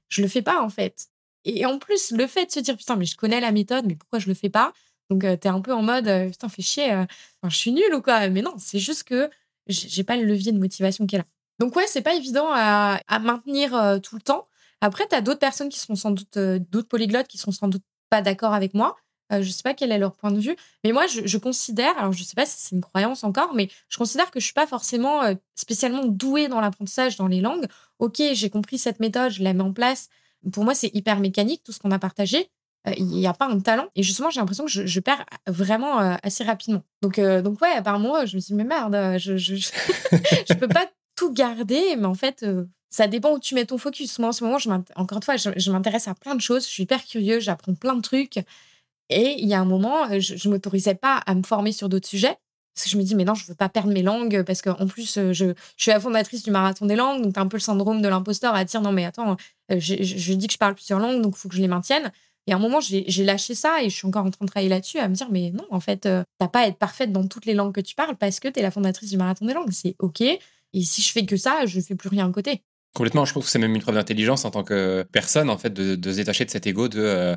je le fais pas, en fait. Et en plus, le fait de se dire, putain, mais je connais la méthode, mais pourquoi je le fais pas? Donc, tu es un peu en mode, putain, fais chier, je suis nulle ou quoi? Mais non, c'est juste que j'ai pas le levier de motivation est là. Donc ouais, c'est pas évident à, maintenir euh, tout le temps. Après, tu as d'autres personnes qui sont sans doute, euh, d'autres polyglottes qui sont sans doute pas d'accord avec moi. Euh, je sais pas quel est leur point de vue, mais moi, je, considère, alors je sais pas si c'est une croyance encore, mais je considère que je suis pas forcément spécialement douée dans l'apprentissage dans les langues. Ok, j'ai compris cette méthode, je la mets en place. Pour moi, c'est hyper mécanique tout ce qu'on a partagé. Euh, il n'y a pas un talent. Et justement, j'ai l'impression que je, perds vraiment euh, assez rapidement. Donc, euh, donc ouais, par moi, je me suis dit, mais merde, je, je, je, peux pas tout garder, mais en fait, ça dépend où tu mets ton focus. Moi, en ce moment, je encore une fois, je, m'intéresse à plein de choses. Je suis hyper curieuse, j'apprends plein de trucs. Et il y a un moment, je ne m'autorisais pas à me former sur d'autres sujets. Parce que je me dis, mais non, je veux pas perdre mes langues, parce qu'en plus, je, je, suis la fondatrice du marathon des langues, donc as un peu le syndrome de l'imposteur à dire, non, mais attends, je, je, dis que je parle plusieurs langues, donc il faut que je les maintienne. Et à un moment, j'ai lâché ça et je suis encore en train de travailler là-dessus, à me dire, mais non, en fait, euh, t'as pas à être parfaite dans toutes les langues que tu parles parce que tu es la fondatrice du marathon des langues. C'est OK. Et si je fais que ça, je fais plus rien à côté. Complètement. Je trouve que c'est même une preuve d'intelligence en tant que personne, en fait, de, se détacher de cet ego de euh,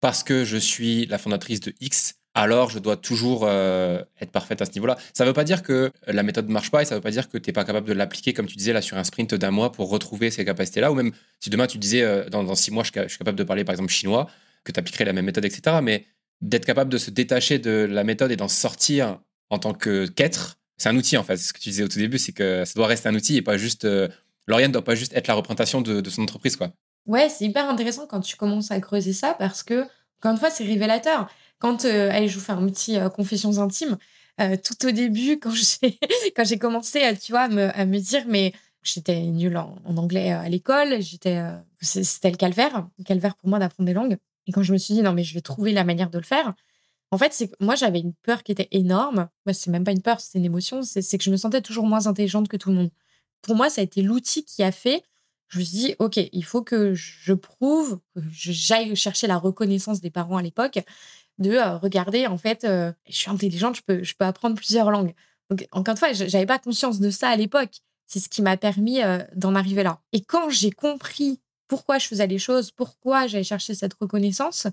parce que je suis la fondatrice de X, alors je dois toujours euh, être parfaite à ce niveau-là. Ça ne veut pas dire que la méthode ne marche pas et ça ne veut pas dire que tu n'es pas capable de l'appliquer, comme tu disais, là, sur un sprint d'un mois pour retrouver ces capacités-là. Ou même si demain tu disais, dans, dans, six mois, je, suis capable de parler, par exemple, chinois, que tu appliquerais la même méthode, etc. Mais d'être capable de se détacher de la méthode et d'en sortir en tant que qu'être, c'est un outil en fait. Ce que tu disais au tout début, c'est que ça doit rester un outil et pas juste. Euh, ne doit pas juste être la représentation de, son entreprise, quoi. Ouais, c'est hyper intéressant quand tu commences à creuser ça parce que, encore une fois, c'est révélateur. Quand, euh, je vous fais un petit euh, confessions intimes. tout au début, quand j'ai, quand j'ai commencé, à, tu vois, me, à me dire, mais j'étais nulle en, anglais à l'école, j'étais, c'était le calvaire, le calvaire pour moi d'apprendre des langues. Et quand je me suis dit, non, mais je vais trouver la manière de le faire, en fait, c'est moi, j'avais une peur qui était énorme. Moi, c'est même pas une peur, c'est une émotion. C'est que je me sentais toujours moins intelligente que tout le monde. Pour moi, ça a été l'outil qui a fait. Je me suis dit, OK, il faut que je prouve, que j'aille chercher la reconnaissance des parents à l'époque, de regarder, en fait, je suis intelligente, je peux, je peux apprendre plusieurs langues. Donc, encore une fois, j'avais pas conscience de ça à l'époque. C'est ce qui m'a permis d'en arriver là. Et quand j'ai compris pourquoi je faisais les choses, pourquoi j'allais chercher cette reconnaissance,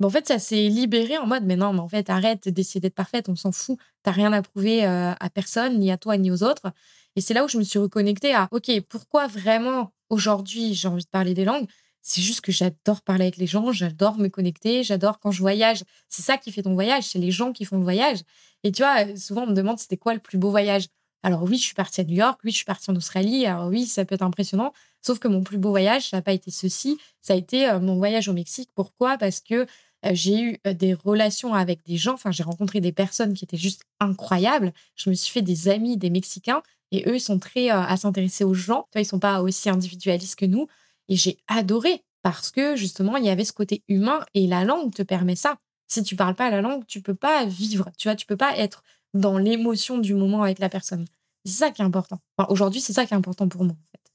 ben en fait, ça s'est libéré en mode, mais non, mais en fait, arrête d'essayer d'être parfaite, on s'en fout. T'as rien à prouver à personne, ni à toi, ni aux autres. Et c'est là où je me suis reconnectée à, OK, pourquoi vraiment aujourd'hui j'ai envie de parler des langues? C'est juste que j'adore parler avec les gens, j'adore me connecter, j'adore quand je voyage. C'est ça qui fait ton voyage, c'est les gens qui font le voyage. Et tu vois, souvent on me demande c'était quoi le plus beau voyage Alors oui, je suis partie à New York, oui, je suis partie en Australie. Alors oui, ça peut être impressionnant. Sauf que mon plus beau voyage, ça n'a pas été ceci. Ça a été euh, mon voyage au Mexique. Pourquoi? Parce que euh, j'ai eu euh, des relations avec des gens. Enfin, j'ai rencontré des personnes qui étaient juste incroyables. Je me suis fait des amis, des Mexicains. Et eux, ils sont très à s'intéresser aux gens. Ils sont pas aussi individualistes que nous. Et j'ai adoré parce que justement, il y avait ce côté humain et la langue te permet ça. Si tu parles pas la langue, tu peux pas vivre. Tu vois, tu peux pas être dans l'émotion du moment avec la personne. C'est ça qui est important. Aujourd'hui, c'est ça qui est important pour moi. En fait.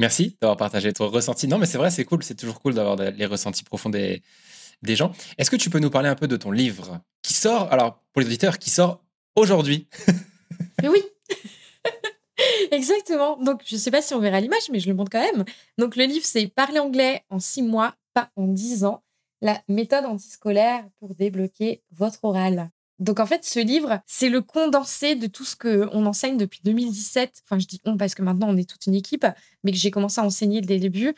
Merci d'avoir partagé ton ressenti. Non, mais c'est vrai, c'est cool. C'est toujours cool d'avoir les ressentis profonds des, des gens. Est-ce que tu peux nous parler un peu de ton livre qui sort, alors pour les auditeurs, qui sort aujourd'hui? Oui Exactement. Donc, je ne sais pas si on verra l'image, mais je le montre quand même. Donc, le livre, c'est Parler anglais en six mois, pas en dix ans. La méthode antiscolaire pour débloquer votre oral. Donc en fait, ce livre, c'est le condensé de tout ce qu'on enseigne depuis 2017. Enfin, je dis on parce que maintenant on est toute une équipe, mais que j'ai commencé à enseigner dès le début.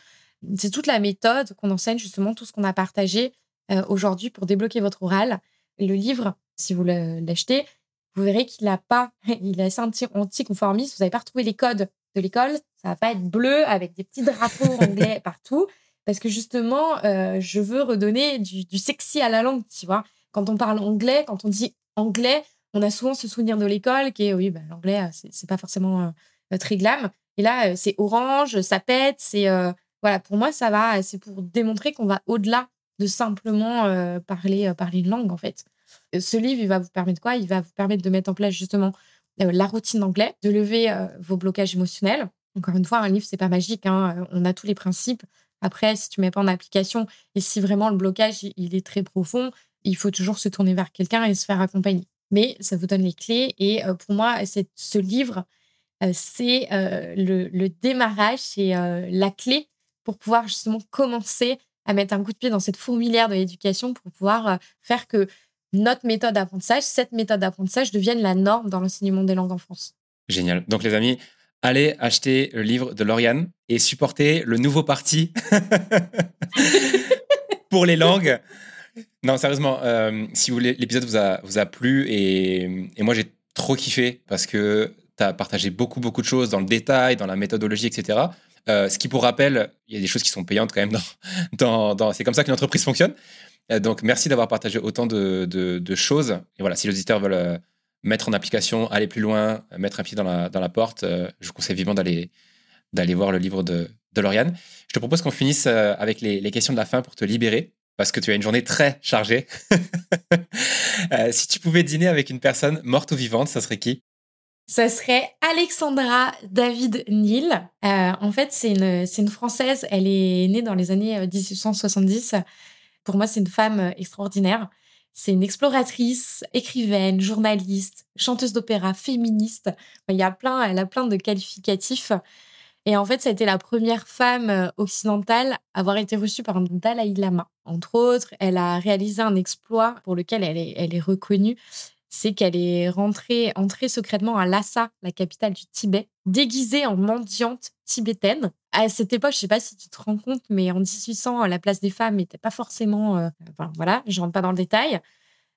C'est toute la méthode qu'on enseigne, justement, tout ce qu'on a partagé euh, aujourd'hui pour débloquer votre oral. Le livre, si vous l'achetez, vous verrez qu'il n'a pas, il est assez anticonformiste. Vous n'avez pas retrouvé les codes de l'école. Ça va pas être bleu avec des petits drapeaux anglais partout. Parce que justement, euh, je veux redonner du, du sexy à la langue, tu vois quand on parle anglais, quand on dit anglais, on a souvent ce souvenir de l'école qui est, oui, bah, l'anglais, euh, c'est pas forcément euh, très glam. Et là, c'est orange, ça pète, c'est. voilà, pour moi, ça va. C'est pour démontrer qu'on va au-delà de simplement parler, parler une langue, en fait. Ce livre, il va vous permettre quoi? Il va vous permettre de mettre en place justement la routine d'anglais, de lever vos blocages émotionnels. Encore une fois, un livre, c'est pas magique. Hein, on a tous les principes. Après, si tu mets pas en application et si vraiment le blocage il est très profond, il faut toujours se tourner vers quelqu'un et se faire accompagner. Mais ça vous donne les clés. Et euh, pour moi, ce livre, euh, c'est euh, le, démarrage, c'est la clé pour pouvoir justement commencer à mettre un coup de pied dans cette fourmilière de l'éducation pour pouvoir faire que notre méthode d'apprentissage, cette méthode d'apprentissage devienne la norme dans l'enseignement des langues en France. Génial. Donc les amis, allez acheter le livre de Lauriane et supporter le nouveau parti pour les langues. Non, sérieusement, euh, si vous l'épisode vous a, vous a plu et, et moi j'ai trop kiffé parce que tu as partagé beaucoup, beaucoup de choses dans le détail, dans la méthodologie, etc. Euh, ce qui, pour rappel, il y a des choses qui sont payantes quand même. Dans, dans, c'est comme ça qu'une entreprise fonctionne. Euh, donc, merci d'avoir partagé autant de, choses. Et voilà, si les auditeurs veulent mettre en application, aller plus loin, mettre un pied dans la, dans la porte, je vous conseille vivement d'aller, d'aller voir le livre de, de Lauriane. Je te propose qu'on finisse avec les, questions de la fin pour te libérer parce que tu as une journée très chargée. Euh, si tu pouvais dîner avec une personne morte ou vivante, ça serait qui? Ça serait Alexandra David Neal. Euh, en fait, c'est une, c'est une Française. Elle est née dans les années 1870. Euh, Pour moi, c'est une femme extraordinaire. C'est une exploratrice, écrivaine, journaliste, chanteuse d'opéra, féministe. Il y a plein, elle a plein de qualificatifs. Et en fait, ça a été la première femme euh, occidentale à avoir été reçue par un Dalai Lama. Entre autres, elle a réalisé un exploit pour lequel elle est, elle est reconnue. C'est qu'elle est rentrée, entrée secrètement à Lhasa, la capitale du Tibet, déguisée en mendiante tibétaine. À cette époque, je sais pas si tu te rends compte, mais en 1800, la place des femmes n'était pas forcément. Euh, enfin, voilà, je rentre pas dans le détail.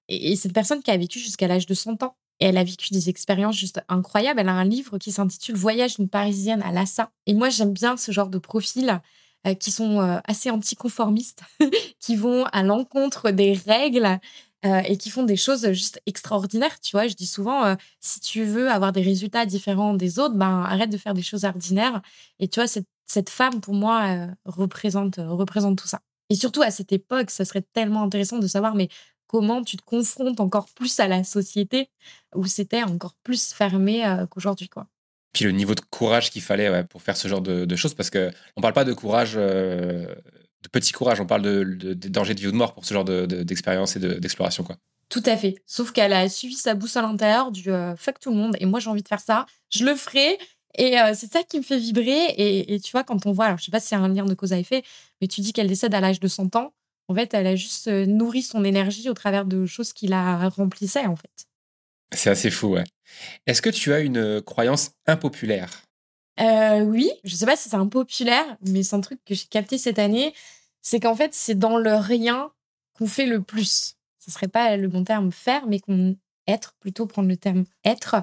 Et, une personne qui a vécu jusqu'à l'âge de 100 ans. Et elle a vécu des expériences juste incroyables. Elle a un livre qui s'intitule Voyage d'une Parisienne à Lhasa. Et moi, j'aime bien ce genre de profils euh, qui sont euh, assez anticonformistes, qui vont à l'encontre des règles euh, et qui font des choses juste extraordinaires. Tu vois, je dis souvent, si tu veux avoir des résultats différents des autres, ben, arrête de faire des choses ordinaires. Et tu vois, cette, cette femme, pour moi, représente, représente tout ça. Et surtout, à cette époque, ça serait tellement intéressant de savoir, mais comment tu te confrontes encore plus à la société où c'était encore plus fermé euh, qu'aujourd'hui. quoi. Puis le niveau de courage qu'il fallait pour faire ce genre de, choses, parce qu'on ne parle pas de courage, euh, de petit courage, on parle de, danger de vie ou de mort pour ce genre d'expérience et d'exploration. quoi. Tout à fait. Sauf qu'elle a suivi sa boussole intérieure du euh, fuck tout le monde et moi j'ai envie de faire ça, je le ferai. Et c'est ça qui me fait vibrer. Et, tu vois, quand on voit, alors je sais pas si c'est un lien de cause à effet, mais tu dis qu'elle décède à l'âge de 100 ans. En fait, elle a juste euh, nourri son énergie au travers de choses qui la remplissaient, en fait. C'est assez fou, ouais. Est-ce que tu as une euh, croyance impopulaire? Euh, Oui, je sais pas si c'est impopulaire, mais c'est un truc que j'ai capté cette année. C'est qu'en fait, c'est dans le rien qu'on fait le plus. Ce serait pas le bon terme faire, mais qu'on être, plutôt prendre le terme être.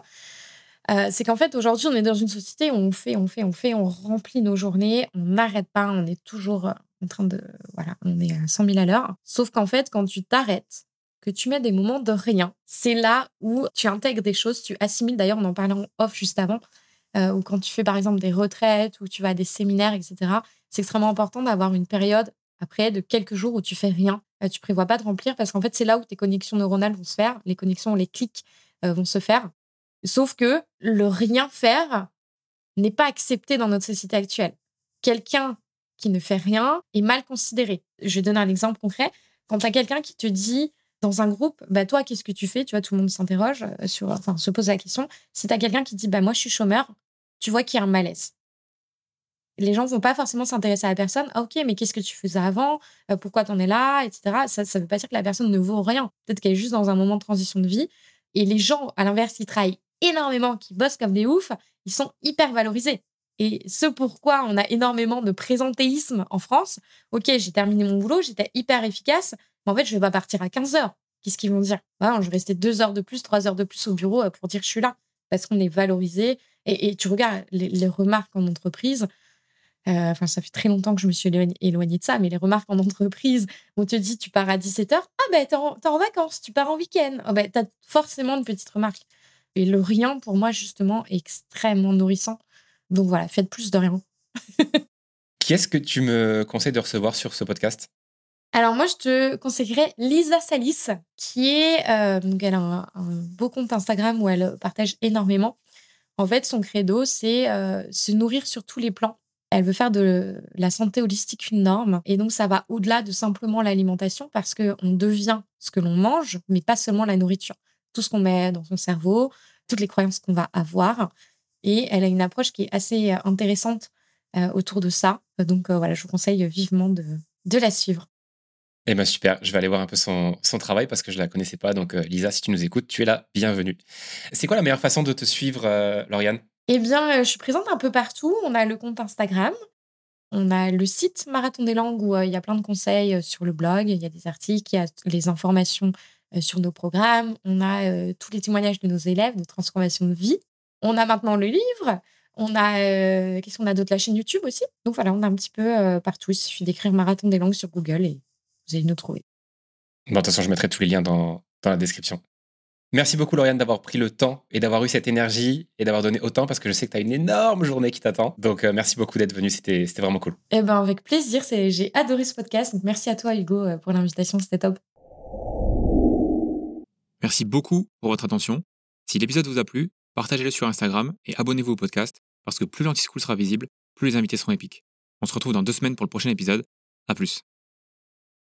Euh, c'est qu'en fait, aujourd'hui, on est dans une société où on fait, on fait, on fait, on remplit nos journées, on n'arrête pas, on est toujours en train de. Voilà, on est à 100 000 à l'heure. Sauf qu'en fait, quand tu t'arrêtes, que tu mets des moments de rien, c'est là où tu intègres des choses, tu assimiles. D'ailleurs, on en parlait en off juste avant, euh, ou quand tu fais par exemple des retraites, ou tu vas à des séminaires, etc. C'est extrêmement important d'avoir une période après de quelques jours où tu fais rien. Euh, tu prévois pas de remplir parce qu'en fait, c'est là où tes connexions neuronales vont se faire, les connexions, les clics euh, vont se faire. Sauf que le rien faire n'est pas accepté dans notre société actuelle. Quelqu'un qui ne fait rien est mal considéré. Je vais donner un exemple concret. Quand tu as quelqu'un qui te dit dans un groupe, bah toi, qu'est-ce que tu fais? Tu vois, tout le monde s'interroge, euh, sur, enfin, se pose la question. Si tu as quelqu'un qui dit, bah moi, je suis chômeur, tu vois qu'il y a un malaise. Les gens vont pas forcément s'intéresser à la personne. Ah, ok, mais qu'est-ce que tu faisais avant? Euh, Pourquoi tu en es là? Etc. Ça ne veut pas dire que la personne ne vaut rien. Peut-être qu'elle est juste dans un moment de transition de vie. Et les gens, à l'inverse, qui travaillent énormément, qui bossent comme des oufs, ils sont hyper valorisés. Et ce pourquoi on a énormément de présentéisme en France. Ok, j'ai terminé mon boulot, j'étais hyper efficace, mais en fait, je vais pas partir à 15 heures. Qu'est-ce qu'ils vont dire? Ah, Je vais rester deux heures de plus, trois heures de plus au bureau euh, pour dire que je suis là. Parce qu'on est valorisé. Et, tu regardes les, remarques en entreprise. Euh, enfin, ça fait très longtemps que je me suis éloignée de ça, mais les remarques en entreprise, on te dit tu pars à 17h, ah ben t'es en, en, vacances, tu pars en week-end. Oh, ben, t'as forcément une petite remarque. Et le rien, pour moi, justement, est extrêmement nourrissant donc voilà, faites plus de rien. Qui est-ce que tu me conseilles de recevoir sur ce podcast? Alors moi, je te conseillerais Lisa Salis, qui est, euh, elle a un, beau compte Instagram où elle partage énormément. En fait, son credo, c'est euh, se nourrir sur tous les plans. Elle veut faire de la santé holistique une norme. Et donc, ça va au-delà de simplement l'alimentation parce qu'on devient ce que l'on mange, mais pas seulement la nourriture. Tout ce qu'on met dans son cerveau, toutes les croyances qu'on va avoir. Et elle a une approche qui est assez euh, intéressante euh, autour de ça. Donc voilà, je vous conseille vivement de la suivre. Eh bien super, je vais aller voir un peu son, travail parce que je ne la connaissais pas. Donc Lisa, si tu nous écoutes, tu es là, bienvenue. C'est quoi la meilleure façon de te suivre, Lauriane? Eh bien, je suis présente un peu partout. On a le compte Instagram, on a le site Marathon des langues où il y a plein de conseils sur le blog, il y a des articles, il y a les informations sur nos programmes, on a tous les témoignages de nos élèves de transformation de vie. On a maintenant le livre. On a, euh, qu'est-ce qu'on a d'autre? La chaîne YouTube aussi. Donc voilà, on a un petit peu euh, partout. Il suffit d'écrire Marathon des langues sur Google et vous allez nous trouver. Bon, de toute façon, je mettrai tous les liens dans, la description. Merci beaucoup, Lauriane, d'avoir pris le temps et d'avoir eu cette énergie et d'avoir donné autant parce que je sais que tu as une énorme journée qui t'attend. Donc, euh, merci beaucoup d'être venu. C'était vraiment cool. Eh ben, avec plaisir. J'ai adoré ce podcast. merci à toi, Hugo, pour l'invitation. C'était top. Merci beaucoup pour votre attention. Si l'épisode vous a plu, partagez-le sur Instagram et abonnez-vous au podcast parce que plus l'anti-school sera visible, plus les invités seront épiques. On se retrouve dans deux semaines pour le prochain épisode. À plus.